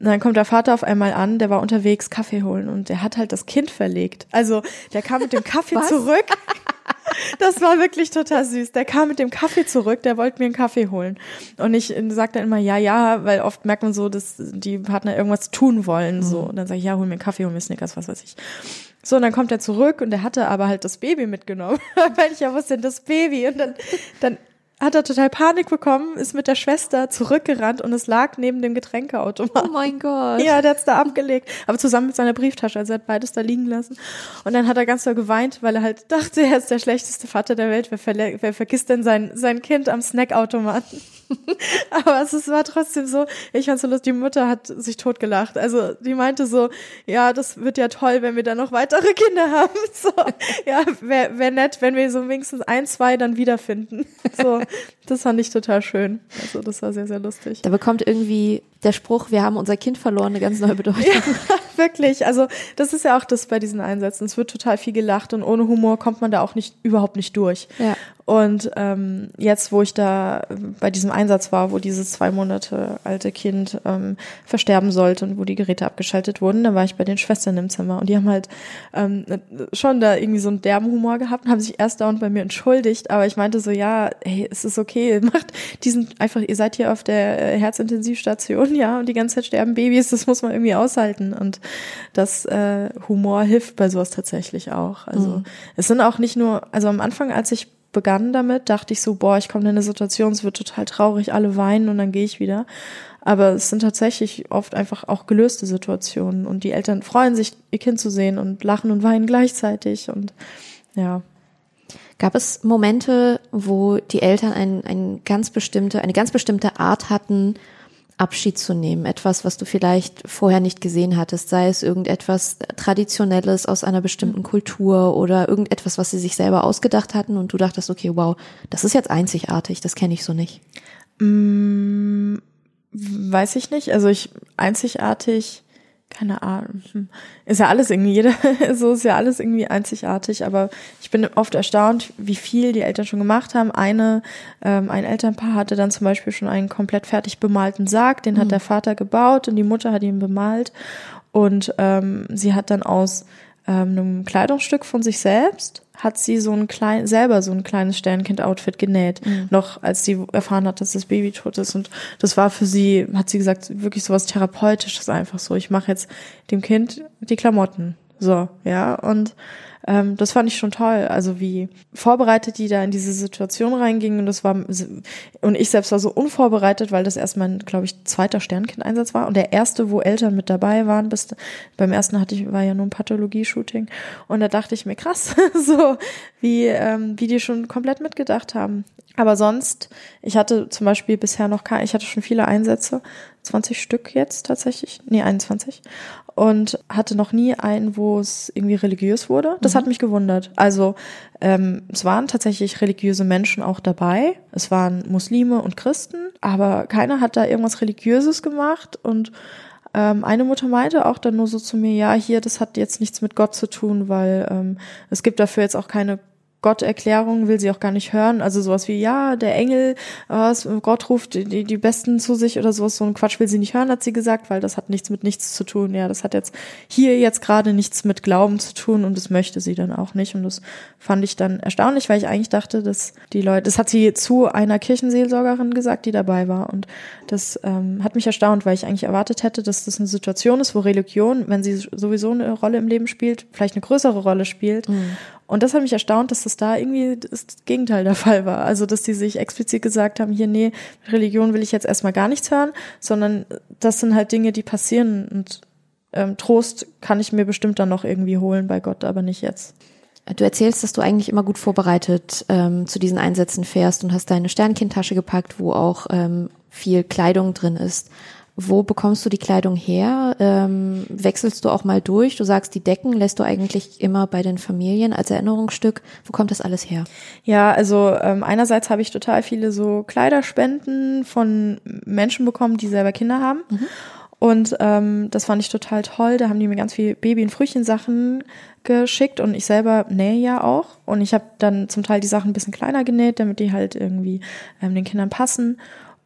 [SPEAKER 3] Und dann kommt der Vater auf einmal an, der war unterwegs Kaffee holen und der hat halt das Kind verlegt. Also der kam mit dem Kaffee zurück das war wirklich total süß. Der kam mit dem Kaffee zurück, der wollte mir einen Kaffee holen. Und ich äh, sag dann immer, ja, ja, weil oft merkt man so, dass die Partner irgendwas tun wollen. So. Und dann sage ich, ja, hol mir einen Kaffee, hol mir Snickers, was weiß ich. So, und dann kommt er zurück und er hatte aber halt das Baby mitgenommen. weil ich ja, was denn das Baby? Und dann, dann hat er total Panik bekommen, ist mit der Schwester zurückgerannt und es lag neben dem Getränkeautomat.
[SPEAKER 4] Oh mein Gott.
[SPEAKER 3] Ja, der hat's da abgelegt, aber zusammen mit seiner Brieftasche, also er hat beides da liegen lassen. Und dann hat er ganz doll geweint, weil er halt dachte, er ist der schlechteste Vater der Welt. Wer, verle wer vergisst denn sein, sein Kind am Snackautomaten? aber es, es war trotzdem so, ich fand so lustig, die Mutter hat sich totgelacht. Also die meinte so, ja, das wird ja toll, wenn wir dann noch weitere Kinder haben. So, ja, wäre wär nett, wenn wir so wenigstens ein, zwei dann wiederfinden. So, das fand ich total schön. Also das war sehr, sehr lustig.
[SPEAKER 4] Da bekommt irgendwie der Spruch, wir haben unser Kind verloren, eine ganz neue Bedeutung. Ja,
[SPEAKER 3] wirklich. Also das ist ja auch das bei diesen Einsätzen. Es wird total viel gelacht und ohne Humor kommt man da auch nicht überhaupt nicht durch.
[SPEAKER 4] Ja.
[SPEAKER 3] Und ähm, jetzt, wo ich da bei diesem Einsatz war, wo dieses zwei Monate alte Kind ähm, versterben sollte und wo die Geräte abgeschaltet wurden, da war ich bei den Schwestern im Zimmer und die haben halt ähm, schon da irgendwie so einen derben Humor gehabt und haben sich erst dauernd bei mir entschuldigt, aber ich meinte so, ja, hey, es ist okay, macht diesen einfach, ihr seid hier auf der äh, Herzintensivstation, ja, und die ganze Zeit sterben Babys, das muss man irgendwie aushalten und das äh, Humor hilft bei sowas tatsächlich auch. Also mhm. es sind auch nicht nur, also am Anfang, als ich begann damit, dachte ich so, boah, ich komme in eine Situation, es wird total traurig, alle weinen und dann gehe ich wieder. Aber es sind tatsächlich oft einfach auch gelöste Situationen und die Eltern freuen sich, ihr Kind zu sehen und lachen und weinen gleichzeitig und ja.
[SPEAKER 4] Gab es Momente, wo die Eltern ein, ein ganz bestimmte, eine ganz bestimmte Art hatten, Abschied zu nehmen, etwas, was du vielleicht vorher nicht gesehen hattest, sei es irgendetwas Traditionelles aus einer bestimmten Kultur oder irgendetwas, was sie sich selber ausgedacht hatten und du dachtest, okay, wow, das ist jetzt einzigartig, das kenne ich so nicht.
[SPEAKER 3] Mm, weiß ich nicht. Also ich einzigartig keine Ahnung. Hm. Ist ja alles irgendwie, jeder, so ist ja alles irgendwie einzigartig, aber ich bin oft erstaunt, wie viel die Eltern schon gemacht haben. Eine, ähm, ein Elternpaar hatte dann zum Beispiel schon einen komplett fertig bemalten Sarg, den hat mhm. der Vater gebaut und die Mutter hat ihn bemalt. Und ähm, sie hat dann aus ähm, einem Kleidungsstück von sich selbst hat sie so ein klein, selber so ein kleines Sternkind-Outfit genäht, mhm. noch als sie erfahren hat, dass das Baby tot ist. Und das war für sie, hat sie gesagt, wirklich so was Therapeutisches einfach so. Ich mache jetzt dem Kind die Klamotten. So, ja. Und ähm, das fand ich schon toll. Also wie vorbereitet die da in diese Situation reingingen. Und das war und ich selbst war so unvorbereitet, weil das erst mein, glaube ich, zweiter Sternkind-Einsatz war und der erste, wo Eltern mit dabei waren. Bis beim ersten hatte ich war ja nur ein Pathologie-Shooting und da dachte ich mir krass, so wie ähm, wie die schon komplett mitgedacht haben. Aber sonst, ich hatte zum Beispiel bisher noch keine, ich hatte schon viele Einsätze, 20 Stück jetzt tatsächlich, nee, 21 und hatte noch nie einen, wo es irgendwie religiös wurde. Das mhm. hat mich gewundert. Also ähm, es waren tatsächlich religiöse Menschen auch dabei. Es waren Muslime und Christen, aber keiner hat da irgendwas Religiöses gemacht und ähm, eine Mutter meinte auch dann nur so zu mir, ja, hier, das hat jetzt nichts mit Gott zu tun, weil ähm, es gibt dafür jetzt auch keine Gotterklärungen will sie auch gar nicht hören. Also sowas wie, ja, der Engel, äh, Gott ruft die, die Besten zu sich oder sowas, so ein Quatsch will sie nicht hören, hat sie gesagt, weil das hat nichts mit nichts zu tun. Ja, das hat jetzt hier jetzt gerade nichts mit Glauben zu tun und das möchte sie dann auch nicht. Und das fand ich dann erstaunlich, weil ich eigentlich dachte, dass die Leute, das hat sie zu einer Kirchenseelsorgerin gesagt, die dabei war. Und das ähm, hat mich erstaunt, weil ich eigentlich erwartet hätte, dass das eine Situation ist, wo Religion, wenn sie sowieso eine Rolle im Leben spielt, vielleicht eine größere Rolle spielt. Mhm. Und das hat mich erstaunt, dass das da irgendwie das Gegenteil der Fall war. Also, dass die sich explizit gesagt haben, hier, nee, Religion will ich jetzt erstmal gar nichts hören, sondern das sind halt Dinge, die passieren und ähm, Trost kann ich mir bestimmt dann noch irgendwie holen bei Gott, aber nicht jetzt.
[SPEAKER 4] Du erzählst, dass du eigentlich immer gut vorbereitet ähm, zu diesen Einsätzen fährst und hast deine Sternkindtasche gepackt, wo auch ähm, viel Kleidung drin ist. Wo bekommst du die Kleidung her? Ähm, wechselst du auch mal durch? Du sagst, die Decken lässt du eigentlich immer bei den Familien als Erinnerungsstück. Wo kommt das alles her?
[SPEAKER 3] Ja, also ähm, einerseits habe ich total viele so Kleiderspenden von Menschen bekommen, die selber Kinder haben. Mhm. Und ähm, das fand ich total toll. Da haben die mir ganz viel Baby- und Frühchensachen geschickt und ich selber nähe ja auch. Und ich habe dann zum Teil die Sachen ein bisschen kleiner genäht, damit die halt irgendwie ähm, den Kindern passen.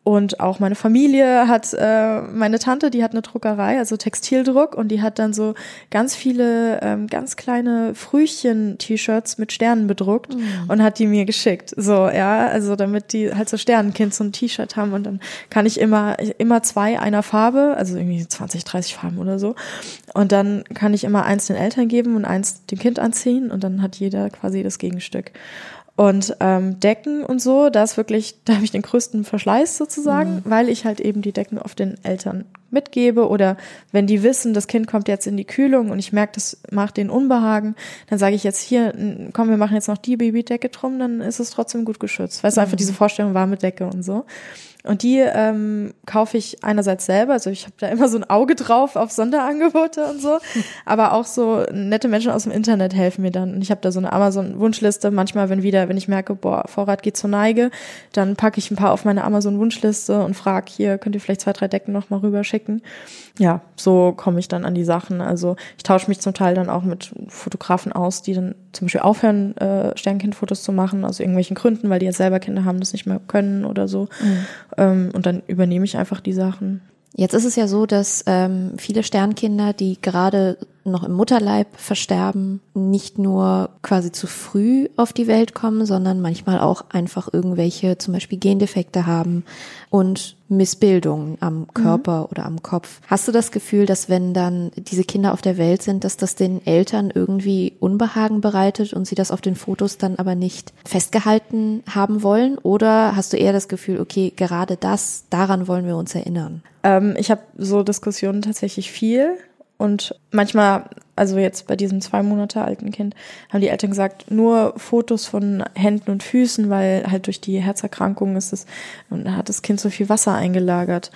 [SPEAKER 3] Und auch meine Familie hat, äh, meine Tante, die hat eine Druckerei, also Textildruck, und die hat dann so ganz viele, ähm, ganz kleine Frühchen-T-Shirts mit Sternen bedruckt mhm. und hat die mir geschickt. So, ja, also damit die halt so Sternenkind so ein T-Shirt haben und dann kann ich immer, immer zwei einer Farbe, also irgendwie 20, 30 Farben oder so. Und dann kann ich immer eins den Eltern geben und eins dem Kind anziehen und dann hat jeder quasi das Gegenstück. Und ähm, Decken und so, da ist wirklich, da habe ich den größten Verschleiß sozusagen, mhm. weil ich halt eben die Decken auf den Eltern mitgebe oder wenn die wissen, das Kind kommt jetzt in die Kühlung und ich merke, das macht den Unbehagen, dann sage ich jetzt hier, komm, wir machen jetzt noch die Babydecke drum, dann ist es trotzdem gut geschützt. Weißt du, einfach mhm. diese Vorstellung warme Decke und so. Und die ähm, kaufe ich einerseits selber, also ich habe da immer so ein Auge drauf auf Sonderangebote und so, aber auch so nette Menschen aus dem Internet helfen mir dann. Und ich habe da so eine Amazon-Wunschliste. Manchmal, wenn wieder, wenn ich merke, boah, Vorrat geht zur Neige, dann packe ich ein paar auf meine Amazon-Wunschliste und frage hier, könnt ihr vielleicht zwei, drei Decken noch mal rüberschicken. Ja, so komme ich dann an die Sachen. Also ich tausche mich zum Teil dann auch mit Fotografen aus, die dann zum Beispiel aufhören, äh, Sternkindfotos zu machen, aus irgendwelchen Gründen, weil die jetzt selber Kinder haben, das nicht mehr können oder so. Mhm. Ähm, und dann übernehme ich einfach die Sachen.
[SPEAKER 4] Jetzt ist es ja so, dass ähm, viele Sternkinder, die gerade noch im Mutterleib versterben, nicht nur quasi zu früh auf die Welt kommen, sondern manchmal auch einfach irgendwelche zum Beispiel Gendefekte haben und Missbildungen am mhm. Körper mhm. oder am Kopf. Hast du das Gefühl, dass wenn dann diese Kinder auf der Welt sind, dass das den Eltern irgendwie Unbehagen bereitet und sie das auf den Fotos dann aber nicht festgehalten haben wollen? Oder hast du eher das Gefühl, okay, gerade das, daran wollen wir uns erinnern?
[SPEAKER 3] Ähm, ich habe so Diskussionen tatsächlich viel und manchmal, also jetzt bei diesem zwei Monate alten Kind, haben die Eltern gesagt, nur Fotos von Händen und Füßen, weil halt durch die Herzerkrankung ist es, und hat das Kind so viel Wasser eingelagert.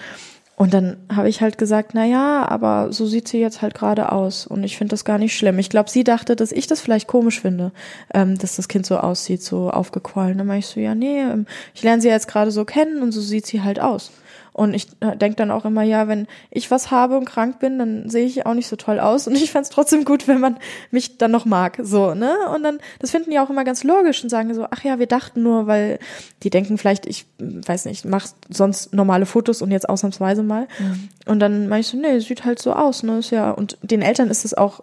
[SPEAKER 3] Und dann habe ich halt gesagt, na ja, aber so sieht sie jetzt halt gerade aus und ich finde das gar nicht schlimm. Ich glaube, sie dachte, dass ich das vielleicht komisch finde, ähm, dass das Kind so aussieht, so aufgequollen. Dann meinte ich so, ja, nee, ähm, ich lerne sie jetzt gerade so kennen und so sieht sie halt aus. Und ich äh, denke dann auch immer, ja, wenn ich was habe und krank bin, dann sehe ich auch nicht so toll aus. Und ich fände trotzdem gut, wenn man mich dann noch mag. So, ne? Und dann, das finden die auch immer ganz logisch und sagen so, ach ja, wir dachten nur, weil die denken vielleicht, ich weiß nicht, mach sonst normale Fotos und jetzt ausnahmsweise mal. Mhm. Und dann meine ich so, nee, sieht halt so aus, ne? Ist ja, und den Eltern ist es auch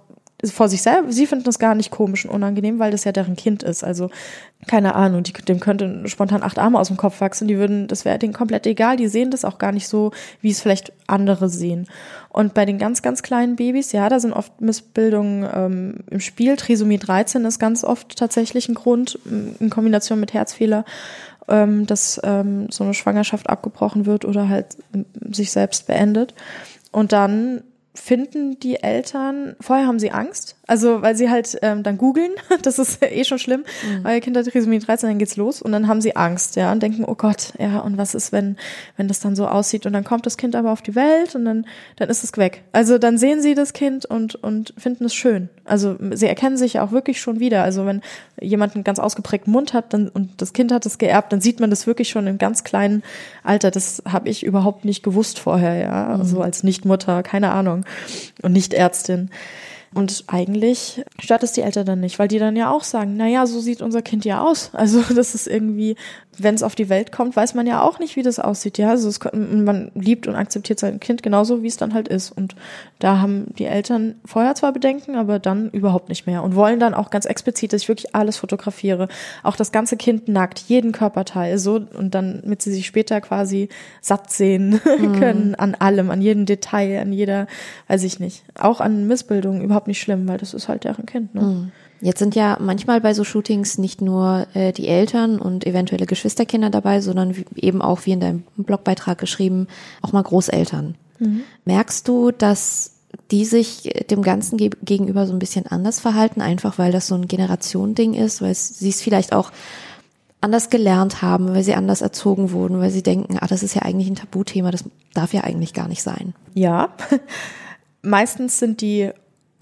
[SPEAKER 3] vor sich selber, sie finden das gar nicht komisch und unangenehm, weil das ja deren Kind ist. Also keine Ahnung, die, dem könnte spontan acht Arme aus dem Kopf wachsen, die würden, das wäre denen komplett egal, die sehen das auch gar nicht so, wie es vielleicht andere sehen. Und bei den ganz, ganz kleinen Babys, ja, da sind oft Missbildungen ähm, im Spiel. Trisomie 13 ist ganz oft tatsächlich ein Grund, in Kombination mit Herzfehler, ähm, dass ähm, so eine Schwangerschaft abgebrochen wird oder halt sich selbst beendet. Und dann finden die Eltern, vorher haben sie Angst, also weil sie halt ähm, dann googeln, das ist eh schon schlimm, mhm. weil Kinder Trisomie 13, dann geht's los und dann haben sie Angst, ja, und denken, oh Gott, ja, und was ist, wenn, wenn das dann so aussieht und dann kommt das Kind aber auf die Welt und dann, dann ist es weg. Also dann sehen sie das Kind und, und finden es schön. Also sie erkennen sich auch wirklich schon wieder. Also wenn jemand einen ganz ausgeprägten Mund hat dann, und das Kind hat es geerbt, dann sieht man das wirklich schon im ganz kleinen Alter. Das habe ich überhaupt nicht gewusst vorher, ja, mhm. also als Nichtmutter, keine Ahnung und Nichtärztin. Und eigentlich stört es die Eltern dann nicht, weil die dann ja auch sagen, na ja, so sieht unser Kind ja aus. Also das ist irgendwie, wenn es auf die Welt kommt, weiß man ja auch nicht, wie das aussieht. Ja, also es, man liebt und akzeptiert sein Kind genauso, wie es dann halt ist. Und da haben die Eltern vorher zwar Bedenken, aber dann überhaupt nicht mehr und wollen dann auch ganz explizit, dass ich wirklich alles fotografiere, auch das ganze Kind nackt, jeden Körperteil, so und dann, damit sie sich später quasi satt sehen mhm. können an allem, an jedem Detail, an jeder, weiß ich nicht, auch an Missbildungen überhaupt nicht schlimm, weil das ist halt deren Kind. Ne? Mhm.
[SPEAKER 4] Jetzt sind ja manchmal bei so Shootings nicht nur äh, die Eltern und eventuelle Geschwisterkinder dabei, sondern eben auch, wie in deinem Blogbeitrag geschrieben, auch mal Großeltern. Mhm. Merkst du, dass die sich dem Ganzen ge gegenüber so ein bisschen anders verhalten, einfach weil das so ein Generationending ist, weil sie es vielleicht auch anders gelernt haben, weil sie anders erzogen wurden, weil sie denken, ah, das ist ja eigentlich ein Tabuthema, das darf ja eigentlich gar nicht sein.
[SPEAKER 3] Ja, meistens sind die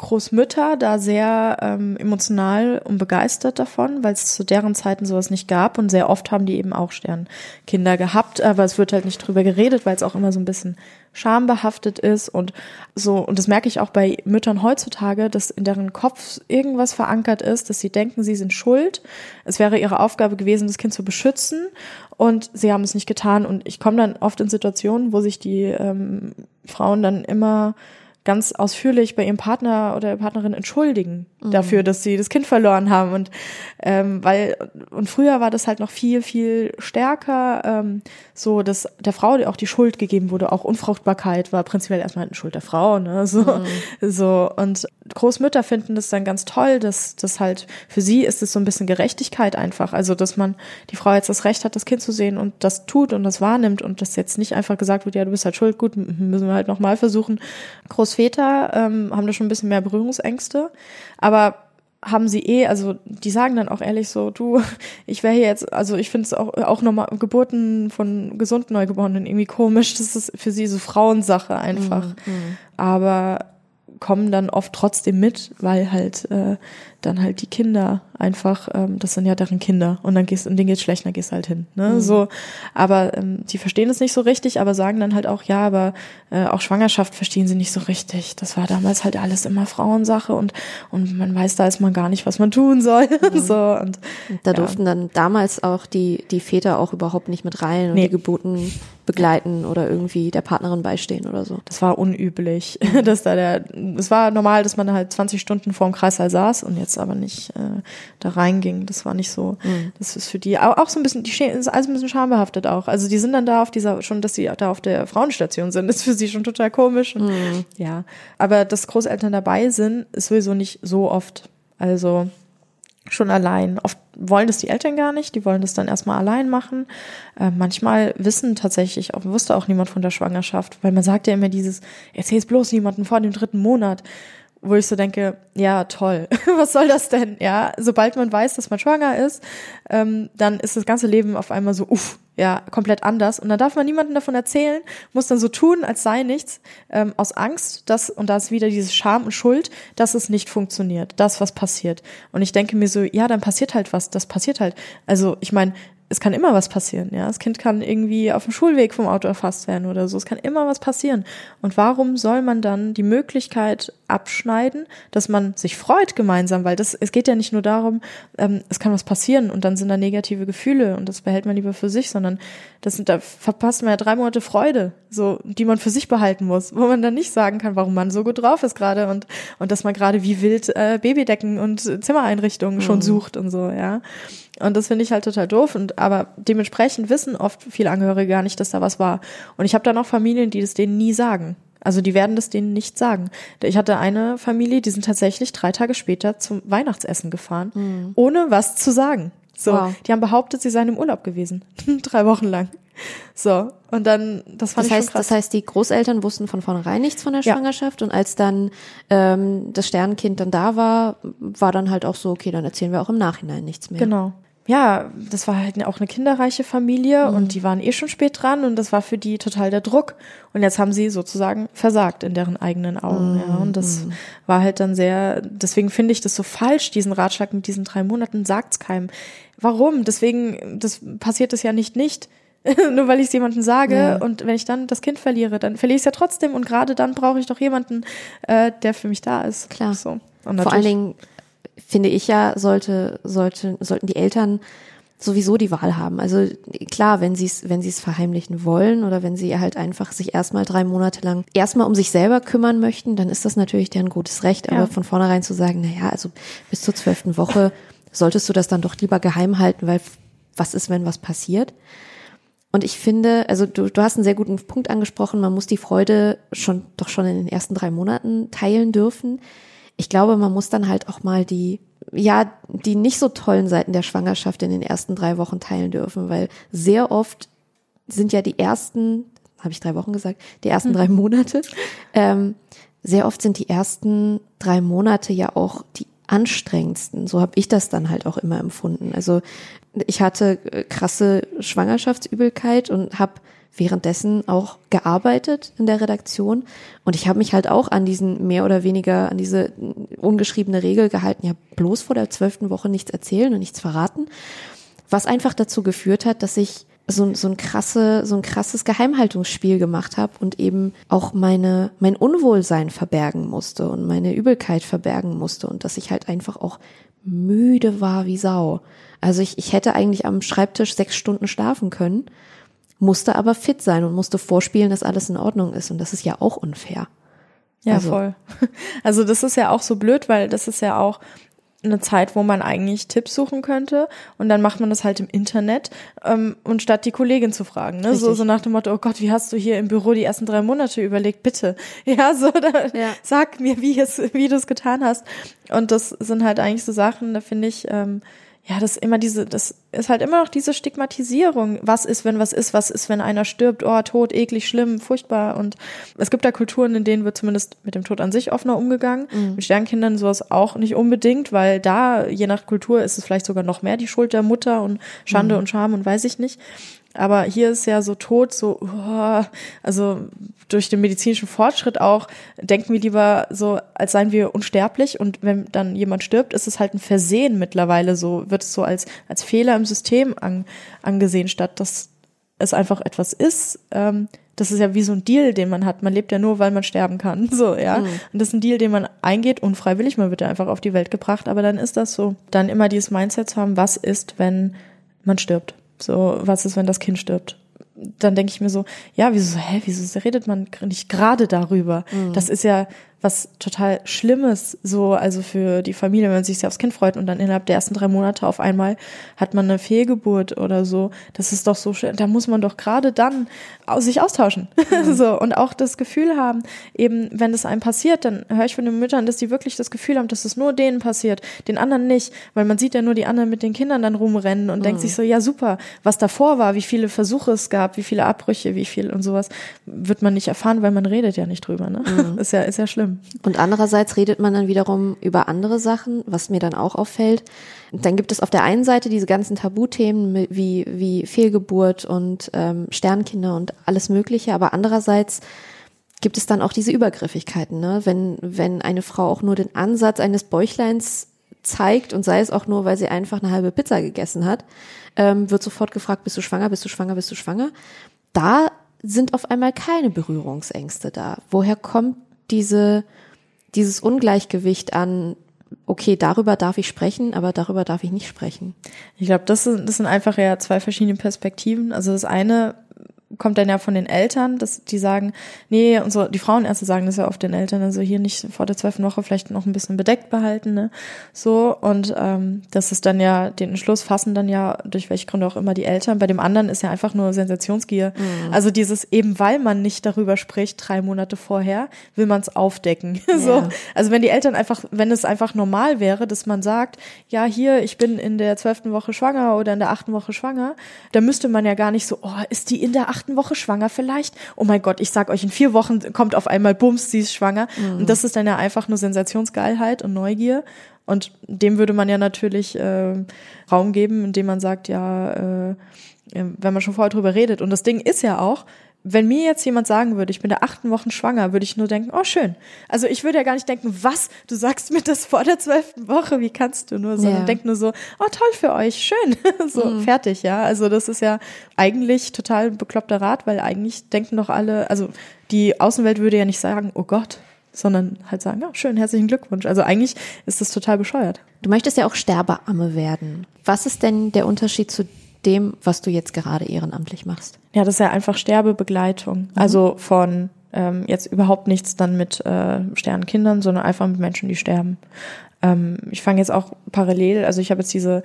[SPEAKER 3] Großmütter da sehr ähm, emotional und begeistert davon, weil es zu deren Zeiten sowas nicht gab. Und sehr oft haben die eben auch Sternkinder gehabt, aber es wird halt nicht drüber geredet, weil es auch immer so ein bisschen schambehaftet ist. Und so und das merke ich auch bei Müttern heutzutage, dass in deren Kopf irgendwas verankert ist, dass sie denken, sie sind schuld. Es wäre ihre Aufgabe gewesen, das Kind zu beschützen. Und sie haben es nicht getan. Und ich komme dann oft in Situationen, wo sich die ähm, Frauen dann immer ganz ausführlich bei ihrem Partner oder Partnerin entschuldigen mhm. dafür, dass sie das Kind verloren haben und ähm, weil und früher war das halt noch viel viel stärker ähm, so, dass der Frau auch die Schuld gegeben wurde, auch Unfruchtbarkeit war prinzipiell erstmal eine Schuld der Frau, ne so mhm. so und Großmütter finden das dann ganz toll, dass das halt für sie ist es so ein bisschen Gerechtigkeit einfach, also dass man die Frau jetzt das Recht hat, das Kind zu sehen und das tut und das wahrnimmt und das jetzt nicht einfach gesagt wird, ja du bist halt schuld, gut müssen wir halt noch mal versuchen. Großväter ähm, haben da schon ein bisschen mehr Berührungsängste, aber haben sie eh, also die sagen dann auch ehrlich so, du, ich wäre hier jetzt, also ich finde es auch, auch nochmal Geburten von gesunden Neugeborenen irgendwie komisch, das ist für sie so Frauensache einfach. Mhm. mhm. Aber kommen dann oft trotzdem mit, weil halt äh, dann halt die Kinder einfach, ähm, das sind ja deren Kinder und dann gehst und denen geht's schlecht, dann gehst du halt hin. Ne? Mhm. So, aber ähm, die verstehen es nicht so richtig, aber sagen dann halt auch, ja, aber äh, auch Schwangerschaft verstehen sie nicht so richtig. Das war damals halt alles immer Frauensache und und man weiß da ist man gar nicht, was man tun soll. Mhm. so und,
[SPEAKER 4] da ja. durften dann damals auch die die Väter auch überhaupt nicht mit rein und nee. die Geburten begleiten oder irgendwie der Partnerin beistehen oder so.
[SPEAKER 3] Das war unüblich, dass da der, es war normal, dass man halt 20 Stunden vor dem Kreissaal saß und jetzt aber nicht äh, da reinging. Das war nicht so. Mhm. Das ist für die auch, auch so ein bisschen, die ist alles ein bisschen schambehaftet auch. Also die sind dann da auf dieser, schon, dass sie da auf der Frauenstation sind, ist für sie schon total komisch. Und, mhm. Ja. Aber dass Großeltern dabei sind, ist sowieso nicht so oft. Also schon allein. Oft wollen das die Eltern gar nicht, die wollen das dann erstmal allein machen. Äh, manchmal wissen tatsächlich, auch wusste auch niemand von der Schwangerschaft, weil man sagt ja immer dieses, erzähl's bloß niemanden vor dem dritten Monat wo ich so denke, ja, toll, was soll das denn? Ja, sobald man weiß, dass man schwanger ist, ähm, dann ist das ganze Leben auf einmal so, uff, ja, komplett anders. Und dann darf man niemandem davon erzählen, muss dann so tun, als sei nichts, ähm, aus Angst, dass, und da ist wieder diese Scham und Schuld, dass es nicht funktioniert, das, was passiert. Und ich denke mir so, ja, dann passiert halt was, das passiert halt. Also, ich meine, es kann immer was passieren, ja. Das Kind kann irgendwie auf dem Schulweg vom Auto erfasst werden oder so. Es kann immer was passieren. Und warum soll man dann die Möglichkeit abschneiden, dass man sich freut gemeinsam? Weil das, es geht ja nicht nur darum, ähm, es kann was passieren und dann sind da negative Gefühle und das behält man lieber für sich, sondern das sind, da verpasst man ja drei Monate Freude, so, die man für sich behalten muss, wo man dann nicht sagen kann, warum man so gut drauf ist gerade und, und dass man gerade wie wild äh, Babydecken und Zimmereinrichtungen mhm. schon sucht und so, ja. Und das finde ich halt total doof. Und aber dementsprechend wissen oft viele Angehörige gar nicht, dass da was war. Und ich habe dann auch Familien, die das denen nie sagen. Also die werden das denen nicht sagen. Ich hatte eine Familie, die sind tatsächlich drei Tage später zum Weihnachtsessen gefahren, mhm. ohne was zu sagen. So, wow. die haben behauptet, sie seien im Urlaub gewesen, drei Wochen lang. So, und dann, das fand
[SPEAKER 4] das
[SPEAKER 3] ich
[SPEAKER 4] heißt,
[SPEAKER 3] schon krass.
[SPEAKER 4] Das heißt, die Großeltern wussten von vornherein nichts von der Schwangerschaft ja. und als dann ähm, das Sternenkind dann da war, war dann halt auch so, okay, dann erzählen wir auch im Nachhinein nichts mehr.
[SPEAKER 3] Genau ja, das war halt auch eine kinderreiche Familie mhm. und die waren eh schon spät dran und das war für die total der Druck. Und jetzt haben sie sozusagen versagt in deren eigenen Augen. Mhm. Ja. Und das mhm. war halt dann sehr, deswegen finde ich das so falsch, diesen Ratschlag mit diesen drei Monaten, sagt's keinem. Warum? Deswegen, das passiert es ja nicht nicht. Nur weil ich es jemandem sage ja. und wenn ich dann das Kind verliere, dann verliere ich es ja trotzdem und gerade dann brauche ich doch jemanden, äh, der für mich da ist.
[SPEAKER 4] Klar. So. Vor allen Dingen finde ich ja, sollte, sollte, sollten die Eltern sowieso die Wahl haben. Also klar, wenn sie es, wenn sie es verheimlichen wollen oder wenn sie halt einfach sich erstmal drei Monate lang erstmal um sich selber kümmern möchten, dann ist das natürlich deren gutes Recht. Aber ja. von vornherein zu sagen, na ja, also bis zur zwölften Woche solltest du das dann doch lieber geheim halten, weil was ist, wenn was passiert? Und ich finde, also du, du hast einen sehr guten Punkt angesprochen, man muss die Freude schon doch schon in den ersten drei Monaten teilen dürfen ich glaube, man muss dann halt auch mal die, ja, die nicht so tollen Seiten der Schwangerschaft in den ersten drei Wochen teilen dürfen, weil sehr oft sind ja die ersten, habe ich drei Wochen gesagt, die ersten hm. drei Monate, ähm, sehr oft sind die ersten drei Monate ja auch die anstrengendsten. So habe ich das dann halt auch immer empfunden. Also ich hatte äh, krasse Schwangerschaftsübelkeit und habe währenddessen auch gearbeitet in der Redaktion und ich habe mich halt auch an diesen mehr oder weniger an diese ungeschriebene Regel gehalten, ja bloß vor der zwölften Woche nichts erzählen und nichts verraten, was einfach dazu geführt hat, dass ich so, so ein krasse, so ein krasses Geheimhaltungsspiel gemacht habe und eben auch meine, mein Unwohlsein verbergen musste und meine Übelkeit verbergen musste und dass ich halt einfach auch müde war wie Sau. Also ich, ich hätte eigentlich am Schreibtisch sechs Stunden schlafen können, musste aber fit sein und musste vorspielen, dass alles in Ordnung ist. Und das ist ja auch unfair.
[SPEAKER 3] Ja, also, voll. Also das ist ja auch so blöd, weil das ist ja auch eine Zeit, wo man eigentlich Tipps suchen könnte. Und dann macht man das halt im Internet ähm, und statt die Kollegin zu fragen, ne? so so nach dem Motto, oh Gott, wie hast du hier im Büro die ersten drei Monate überlegt, bitte, ja, so, da, ja. sag mir, wie es, wie du es getan hast. Und das sind halt eigentlich so Sachen, da finde ich, ähm, ja, das ist immer diese, das ist halt immer noch diese Stigmatisierung. Was ist, wenn was ist? Was ist, wenn einer stirbt? Oh, Tod, eklig, schlimm, furchtbar. Und es gibt da Kulturen, in denen wird zumindest mit dem Tod an sich offener umgegangen. Mhm. Mit Sternkindern sowas auch nicht unbedingt, weil da, je nach Kultur, ist es vielleicht sogar noch mehr die Schuld der Mutter und Schande mhm. und Scham und weiß ich nicht. Aber hier ist ja so tot, so, oh, also durch den medizinischen Fortschritt auch, denken wir lieber so, als seien wir unsterblich. Und wenn dann jemand stirbt, ist es halt ein Versehen mittlerweile so, wird es so als, als Fehler im System an, angesehen, statt dass es einfach etwas ist. Ähm, das ist ja wie so ein Deal, den man hat. Man lebt ja nur, weil man sterben kann. So, ja. Mhm. Und das ist ein Deal, den man eingeht, unfreiwillig. Man wird ja einfach auf die Welt gebracht. Aber dann ist das so. Dann immer dieses Mindset zu haben, was ist, wenn man stirbt? So, was ist, wenn das Kind stirbt? Dann denke ich mir so, ja, wieso, hä, wieso redet man nicht gerade darüber? Mhm. Das ist ja, was total Schlimmes, so, also für die Familie, wenn man sich sehr aufs Kind freut und dann innerhalb der ersten drei Monate auf einmal hat man eine Fehlgeburt oder so. Das ist doch so schön. Da muss man doch gerade dann sich austauschen. Mhm. so, und auch das Gefühl haben, eben, wenn es einem passiert, dann höre ich von den Müttern, dass die wirklich das Gefühl haben, dass es nur denen passiert, den anderen nicht, weil man sieht ja nur die anderen mit den Kindern dann rumrennen und mhm. denkt sich so, ja, super, was davor war, wie viele Versuche es gab, wie viele Abbrüche, wie viel und sowas, wird man nicht erfahren, weil man redet ja nicht drüber, ne? Mhm. Ist ja, ist ja schlimm.
[SPEAKER 4] Und andererseits redet man dann wiederum über andere Sachen, was mir dann auch auffällt. Dann gibt es auf der einen Seite diese ganzen Tabuthemen wie, wie Fehlgeburt und ähm, Sternkinder und alles Mögliche, aber andererseits gibt es dann auch diese Übergriffigkeiten, ne? Wenn, wenn eine Frau auch nur den Ansatz eines Bäuchleins zeigt und sei es auch nur, weil sie einfach eine halbe Pizza gegessen hat, ähm, wird sofort gefragt, bist du schwanger, bist du schwanger, bist du schwanger? Da sind auf einmal keine Berührungsängste da. Woher kommt diese, dieses Ungleichgewicht an, okay, darüber darf ich sprechen, aber darüber darf ich nicht sprechen.
[SPEAKER 3] Ich glaube, das sind, das sind einfach ja zwei verschiedene Perspektiven. Also das eine kommt dann ja von den Eltern, dass die sagen, nee, und so, die Frauenärzte sagen das ja oft den Eltern, also hier nicht vor der zwölften Woche vielleicht noch ein bisschen bedeckt behalten, ne? So, und ähm, das ist dann ja, den Entschluss fassen dann ja, durch welche Gründe auch immer die Eltern. Bei dem anderen ist ja einfach nur Sensationsgier. Mhm. Also dieses, eben weil man nicht darüber spricht, drei Monate vorher, will man es aufdecken. Ja. so. Also wenn die Eltern einfach, wenn es einfach normal wäre, dass man sagt, ja, hier, ich bin in der zwölften Woche schwanger oder in der achten Woche schwanger, dann müsste man ja gar nicht so, oh, ist die in der achten achten Woche schwanger vielleicht. Oh mein Gott, ich sag euch, in vier Wochen kommt auf einmal Bums, sie ist schwanger. Mhm. Und das ist dann ja einfach nur Sensationsgeilheit und Neugier. Und dem würde man ja natürlich äh, Raum geben, indem man sagt, ja, äh, wenn man schon vorher drüber redet. Und das Ding ist ja auch, wenn mir jetzt jemand sagen würde, ich bin der achten Wochen schwanger, würde ich nur denken, oh schön. Also ich würde ja gar nicht denken, was, du sagst mir das vor der zwölften Woche, wie kannst du nur, sondern ja. denk nur so, oh toll für euch, schön. so, mhm. fertig, ja. Also das ist ja eigentlich total bekloppter Rat, weil eigentlich denken doch alle, also die Außenwelt würde ja nicht sagen, oh Gott, sondern halt sagen, ja, schön, herzlichen Glückwunsch. Also eigentlich ist das total bescheuert.
[SPEAKER 4] Du möchtest ja auch Sterbeamme werden. Was ist denn der Unterschied zu dem, was du jetzt gerade ehrenamtlich machst?
[SPEAKER 3] Ja, das ist ja einfach Sterbebegleitung. Mhm. Also von ähm, jetzt überhaupt nichts dann mit äh, Sternenkindern, sondern einfach mit Menschen, die sterben. Ähm, ich fange jetzt auch parallel, also ich habe jetzt diese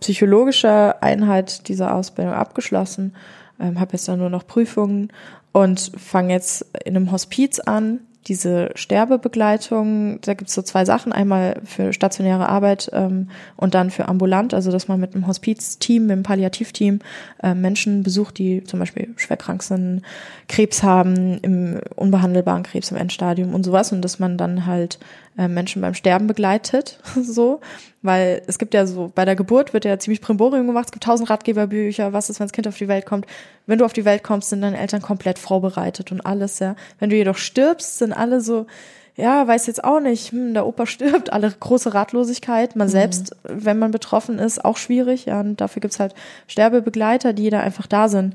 [SPEAKER 3] psychologische Einheit dieser Ausbildung abgeschlossen, ähm, habe jetzt dann nur noch Prüfungen und fange jetzt in einem Hospiz an diese Sterbebegleitung, da gibt es so zwei Sachen, einmal für stationäre Arbeit ähm, und dann für ambulant, also dass man mit einem Hospizteam, mit einem Palliativteam äh, Menschen besucht, die zum Beispiel schwerkrank sind, Krebs haben, im unbehandelbaren Krebs im Endstadium und sowas. Und dass man dann halt Menschen beim Sterben begleitet, so, weil es gibt ja so, bei der Geburt wird ja ziemlich Primborium gemacht, es gibt tausend Ratgeberbücher, was ist, wenn das Kind auf die Welt kommt. Wenn du auf die Welt kommst, sind deine Eltern komplett vorbereitet und alles, ja. Wenn du jedoch stirbst, sind alle so, ja, weiß jetzt auch nicht, hm, der Opa stirbt, alle große Ratlosigkeit, man mhm. selbst, wenn man betroffen ist, auch schwierig, ja, und dafür gibt's halt Sterbebegleiter, die da einfach da sind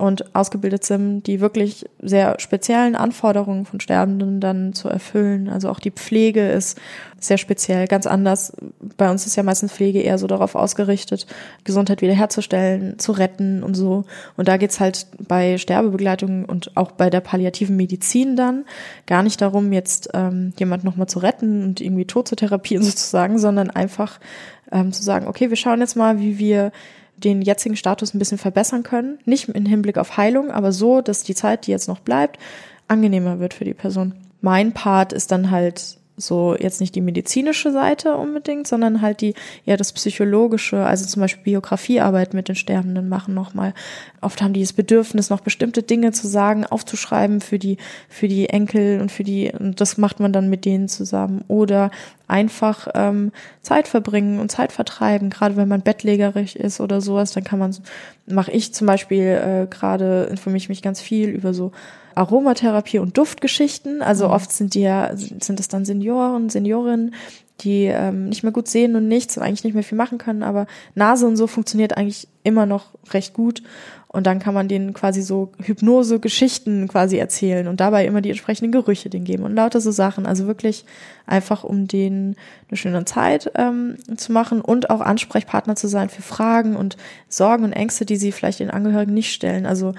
[SPEAKER 3] und ausgebildet sind, die wirklich sehr speziellen Anforderungen von Sterbenden dann zu erfüllen. Also auch die Pflege ist sehr speziell, ganz anders. Bei uns ist ja meistens Pflege eher so darauf ausgerichtet, Gesundheit wiederherzustellen, zu retten und so. Und da geht's halt bei Sterbebegleitung und auch bei der palliativen Medizin dann gar nicht darum, jetzt ähm, jemand nochmal zu retten und irgendwie tot zu therapieren sozusagen, sondern einfach ähm, zu sagen, okay, wir schauen jetzt mal, wie wir den jetzigen Status ein bisschen verbessern können. Nicht im Hinblick auf Heilung, aber so, dass die Zeit, die jetzt noch bleibt, angenehmer wird für die Person. Mein Part ist dann halt so jetzt nicht die medizinische Seite unbedingt, sondern halt die ja das psychologische, also zum Beispiel Biografiearbeit mit den Sterbenden machen nochmal. Oft haben die das Bedürfnis, noch bestimmte Dinge zu sagen, aufzuschreiben für die für die Enkel und für die und das macht man dann mit denen zusammen oder einfach ähm, Zeit verbringen und Zeit vertreiben, gerade wenn man bettlägerig ist oder sowas, dann kann man mache ich zum Beispiel äh, gerade informiere ich mich ganz viel über so Aromatherapie und Duftgeschichten. Also mhm. oft sind die ja, sind es dann Senioren, Seniorinnen, die ähm, nicht mehr gut sehen und nichts und eigentlich nicht mehr viel machen können, aber Nase und so funktioniert eigentlich immer noch recht gut. Und dann kann man denen quasi so Hypnose-Geschichten quasi erzählen und dabei immer die entsprechenden Gerüche denen geben und lauter so Sachen. Also wirklich einfach, um denen eine schöne Zeit ähm, zu machen und auch Ansprechpartner zu sein für Fragen und Sorgen und Ängste, die sie vielleicht den Angehörigen nicht stellen. Also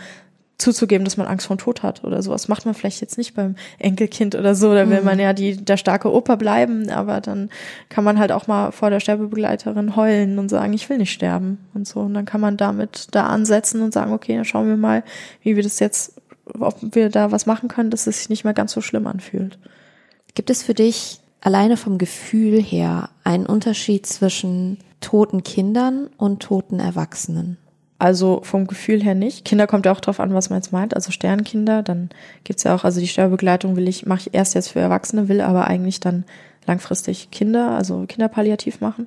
[SPEAKER 3] zuzugeben, dass man Angst vor dem Tod hat oder sowas. Macht man vielleicht jetzt nicht beim Enkelkind oder so, da will mhm. man ja die, der starke Opa bleiben, aber dann kann man halt auch mal vor der Sterbebegleiterin heulen und sagen, ich will nicht sterben und so. Und dann kann man damit da ansetzen und sagen, okay, dann schauen wir mal, wie wir das jetzt, ob wir da was machen können, dass es sich nicht mehr ganz so schlimm anfühlt.
[SPEAKER 4] Gibt es für dich alleine vom Gefühl her einen Unterschied zwischen toten Kindern und toten Erwachsenen?
[SPEAKER 3] Also vom Gefühl her nicht. Kinder kommt ja auch drauf an, was man jetzt meint. Also Sternkinder, dann gibt's ja auch, also die Sterbebegleitung will ich, mache ich erst jetzt für Erwachsene, will aber eigentlich dann langfristig Kinder, also Kinderpalliativ machen.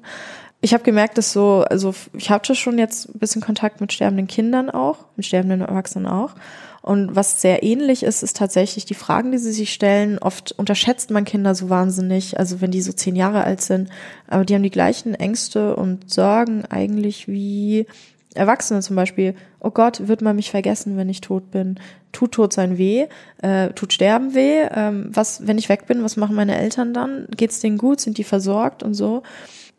[SPEAKER 3] Ich habe gemerkt, dass so, also ich hatte schon jetzt ein bisschen Kontakt mit sterbenden Kindern auch, mit sterbenden Erwachsenen auch. Und was sehr ähnlich ist, ist tatsächlich die Fragen, die sie sich stellen. Oft unterschätzt man Kinder so wahnsinnig, also wenn die so zehn Jahre alt sind, aber die haben die gleichen Ängste und Sorgen eigentlich wie Erwachsene zum Beispiel, oh Gott, wird man mich vergessen, wenn ich tot bin? Tut tot sein weh? Äh, tut Sterben weh? Ähm, was, wenn ich weg bin, was machen meine Eltern dann? Geht's denen gut? Sind die versorgt und so?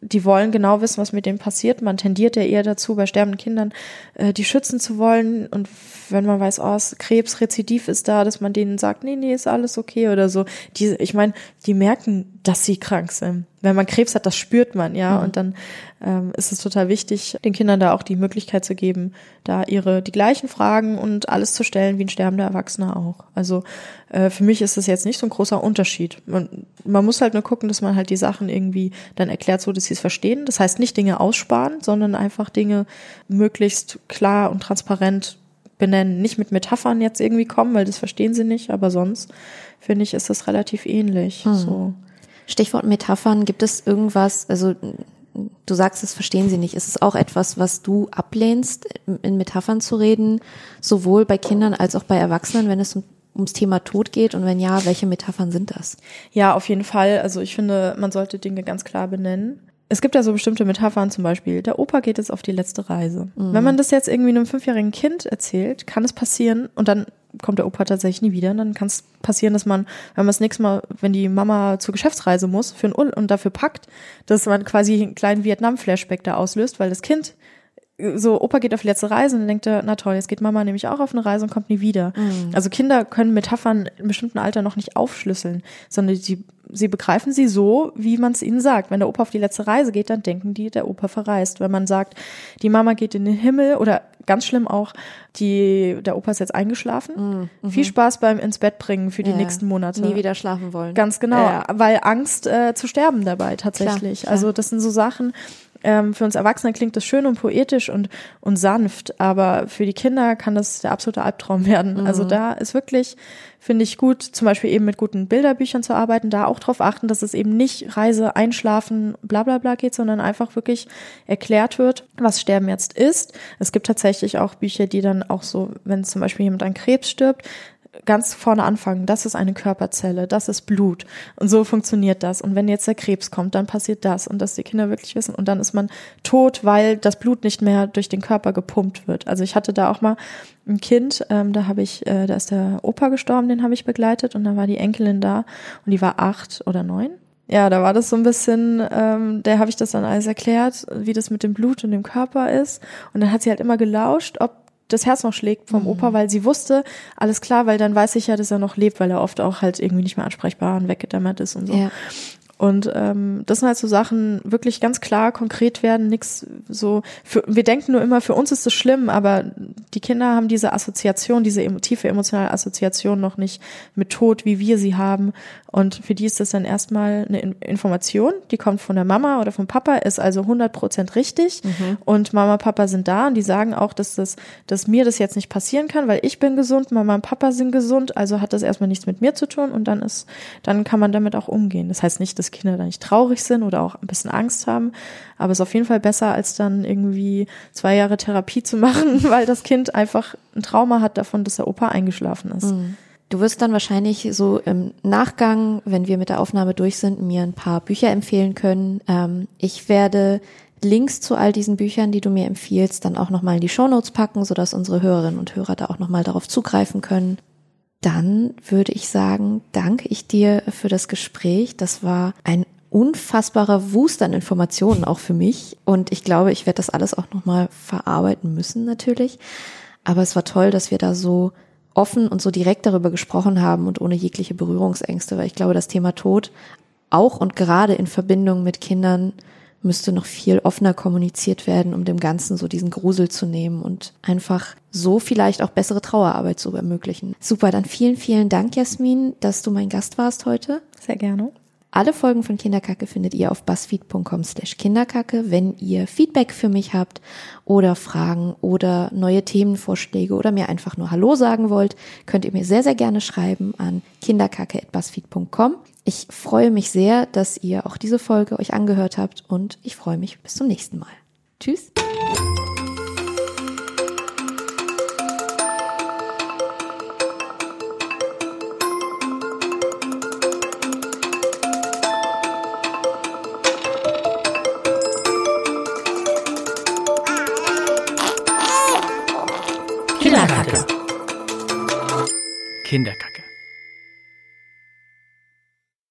[SPEAKER 3] Die wollen genau wissen, was mit denen passiert. Man tendiert ja eher dazu, bei sterbenden Kindern äh, die schützen zu wollen. Und wenn man weiß, oh, Krebsrezidiv ist da, dass man denen sagt, nee, nee, ist alles okay oder so. Die, ich meine, die merken, dass sie krank sind wenn man Krebs hat, das spürt man, ja. Mhm. Und dann ähm, ist es total wichtig, den Kindern da auch die Möglichkeit zu geben, da ihre die gleichen Fragen und alles zu stellen wie ein sterbender Erwachsener auch. Also äh, für mich ist das jetzt nicht so ein großer Unterschied. Man, man muss halt nur gucken, dass man halt die Sachen irgendwie dann erklärt, so dass sie es verstehen. Das heißt nicht Dinge aussparen, sondern einfach Dinge möglichst klar und transparent benennen. Nicht mit Metaphern jetzt irgendwie kommen, weil das verstehen sie nicht, aber sonst finde ich, ist das relativ ähnlich. Mhm. So.
[SPEAKER 4] Stichwort Metaphern, gibt es irgendwas, also du sagst, das verstehen sie nicht. Ist es auch etwas, was du ablehnst, in Metaphern zu reden, sowohl bei Kindern als auch bei Erwachsenen, wenn es um, ums Thema Tod geht? Und wenn ja, welche Metaphern sind das?
[SPEAKER 3] Ja, auf jeden Fall. Also ich finde, man sollte Dinge ganz klar benennen. Es gibt ja so bestimmte Metaphern, zum Beispiel, der Opa geht jetzt auf die letzte Reise. Mhm. Wenn man das jetzt irgendwie einem fünfjährigen Kind erzählt, kann es passieren, und dann kommt der Opa tatsächlich nie wieder. Und dann kann es passieren, dass man, wenn man das nächste Mal, wenn die Mama zur Geschäftsreise muss für ein und dafür packt, dass man quasi einen kleinen Vietnam-Flashback da auslöst, weil das Kind so, Opa geht auf die letzte Reise und dann denkt er, na toll, jetzt geht Mama nämlich auch auf eine Reise und kommt nie wieder. Mhm. Also Kinder können Metaphern in bestimmten Alter noch nicht aufschlüsseln, sondern die, sie begreifen sie so, wie man es ihnen sagt. Wenn der Opa auf die letzte Reise geht, dann denken die, der Opa verreist. Wenn man sagt, die Mama geht in den Himmel oder ganz schlimm auch, die, der Opa ist jetzt eingeschlafen. Mhm. Viel Spaß beim ins Bett bringen für die ja. nächsten Monate.
[SPEAKER 4] Nie wieder schlafen wollen.
[SPEAKER 3] Ganz genau, ja. weil Angst äh, zu sterben dabei tatsächlich. Klar, klar. Also das sind so Sachen, ähm, für uns Erwachsene klingt das schön und poetisch und, und sanft, aber für die Kinder kann das der absolute Albtraum werden. Also
[SPEAKER 4] Mhm.
[SPEAKER 3] da ist wirklich, finde ich gut, zum Beispiel eben mit guten Bilderbüchern zu arbeiten, da auch drauf achten, dass es eben nicht Reise, Einschlafen, bla bla bla geht, sondern einfach wirklich erklärt wird, was Sterben jetzt ist. Es gibt tatsächlich auch Bücher, die dann auch so, wenn zum Beispiel jemand an Krebs stirbt, ganz vorne anfangen, das ist eine Körperzelle, das ist Blut und so funktioniert das. Und wenn jetzt der Krebs kommt, dann passiert das und dass die Kinder wirklich wissen und dann ist man tot, weil das Blut nicht mehr durch den Körper gepumpt wird. Also ich hatte da auch mal ein Kind, ähm, da habe ich, äh, da ist der Opa gestorben, den habe ich begleitet und da war die Enkelin da und die war acht oder neun. Ja, da war das so ein bisschen, ähm, der habe ich das dann alles erklärt, wie das mit dem Blut und dem Körper ist. Und dann hat sie halt immer gelauscht, ob das Herz noch schlägt vom Opa, weil sie wusste, alles klar, weil dann weiß ich ja, dass er noch lebt, weil er oft auch halt irgendwie nicht mehr ansprechbar und weggedämmert ist und so.
[SPEAKER 4] Ja.
[SPEAKER 3] Und ähm, das sind halt so Sachen, wirklich ganz klar, konkret werden, nix so, für, wir denken nur immer, für uns ist das schlimm, aber die Kinder haben diese Assoziation, diese tiefe emotionale Assoziation noch nicht mit Tod, wie wir sie haben. Und für die ist das dann erstmal eine In Information, die kommt von der Mama oder vom Papa, ist also 100 Prozent richtig. Und Mama, Papa sind da und die sagen auch, dass das, dass mir das jetzt nicht passieren kann, weil ich bin gesund, Mama und Papa sind gesund, also hat das erstmal nichts mit mir zu tun und dann ist, dann kann man damit auch umgehen. Das heißt nicht, dass Kinder da nicht traurig sind oder auch ein bisschen Angst haben, aber es ist auf jeden Fall besser, als dann irgendwie zwei Jahre Therapie zu machen, weil das Kind einfach ein Trauma hat davon, dass der Opa eingeschlafen ist.
[SPEAKER 4] Du wirst dann wahrscheinlich so im Nachgang, wenn wir mit der Aufnahme durch sind, mir ein paar Bücher empfehlen können. Ähm, ich werde Links zu all diesen Büchern, die du mir empfiehlst, dann auch nochmal in die Shownotes packen, sodass unsere Hörerinnen und Hörer da auch nochmal darauf zugreifen können. Dann würde ich sagen, danke ich dir für das Gespräch. Das war ein unfassbarer Wust an Informationen auch für mich. Und ich glaube, ich werde das alles auch nochmal verarbeiten müssen natürlich. Aber es war toll, dass wir da so offen und so direkt darüber gesprochen haben und ohne jegliche Berührungsängste, weil ich glaube, das Thema Tod auch und gerade in Verbindung mit Kindern müsste noch viel offener kommuniziert werden, um dem Ganzen so diesen Grusel zu nehmen und einfach so vielleicht auch bessere Trauerarbeit zu ermöglichen. Super, dann vielen, vielen Dank, Jasmin, dass du mein Gast warst heute.
[SPEAKER 3] Sehr gerne.
[SPEAKER 4] Alle Folgen von Kinderkacke findet ihr auf buzzfeed.com slash Kinderkacke. Wenn ihr Feedback für mich habt oder Fragen oder neue Themenvorschläge oder mir einfach nur Hallo sagen wollt, könnt ihr mir sehr, sehr gerne schreiben an kinderkacke.buzzfeed.com. Ich freue mich sehr, dass ihr auch diese Folge euch angehört habt und ich freue mich bis zum nächsten Mal. Tschüss.
[SPEAKER 2] Kinderkacke. Kinderkacke.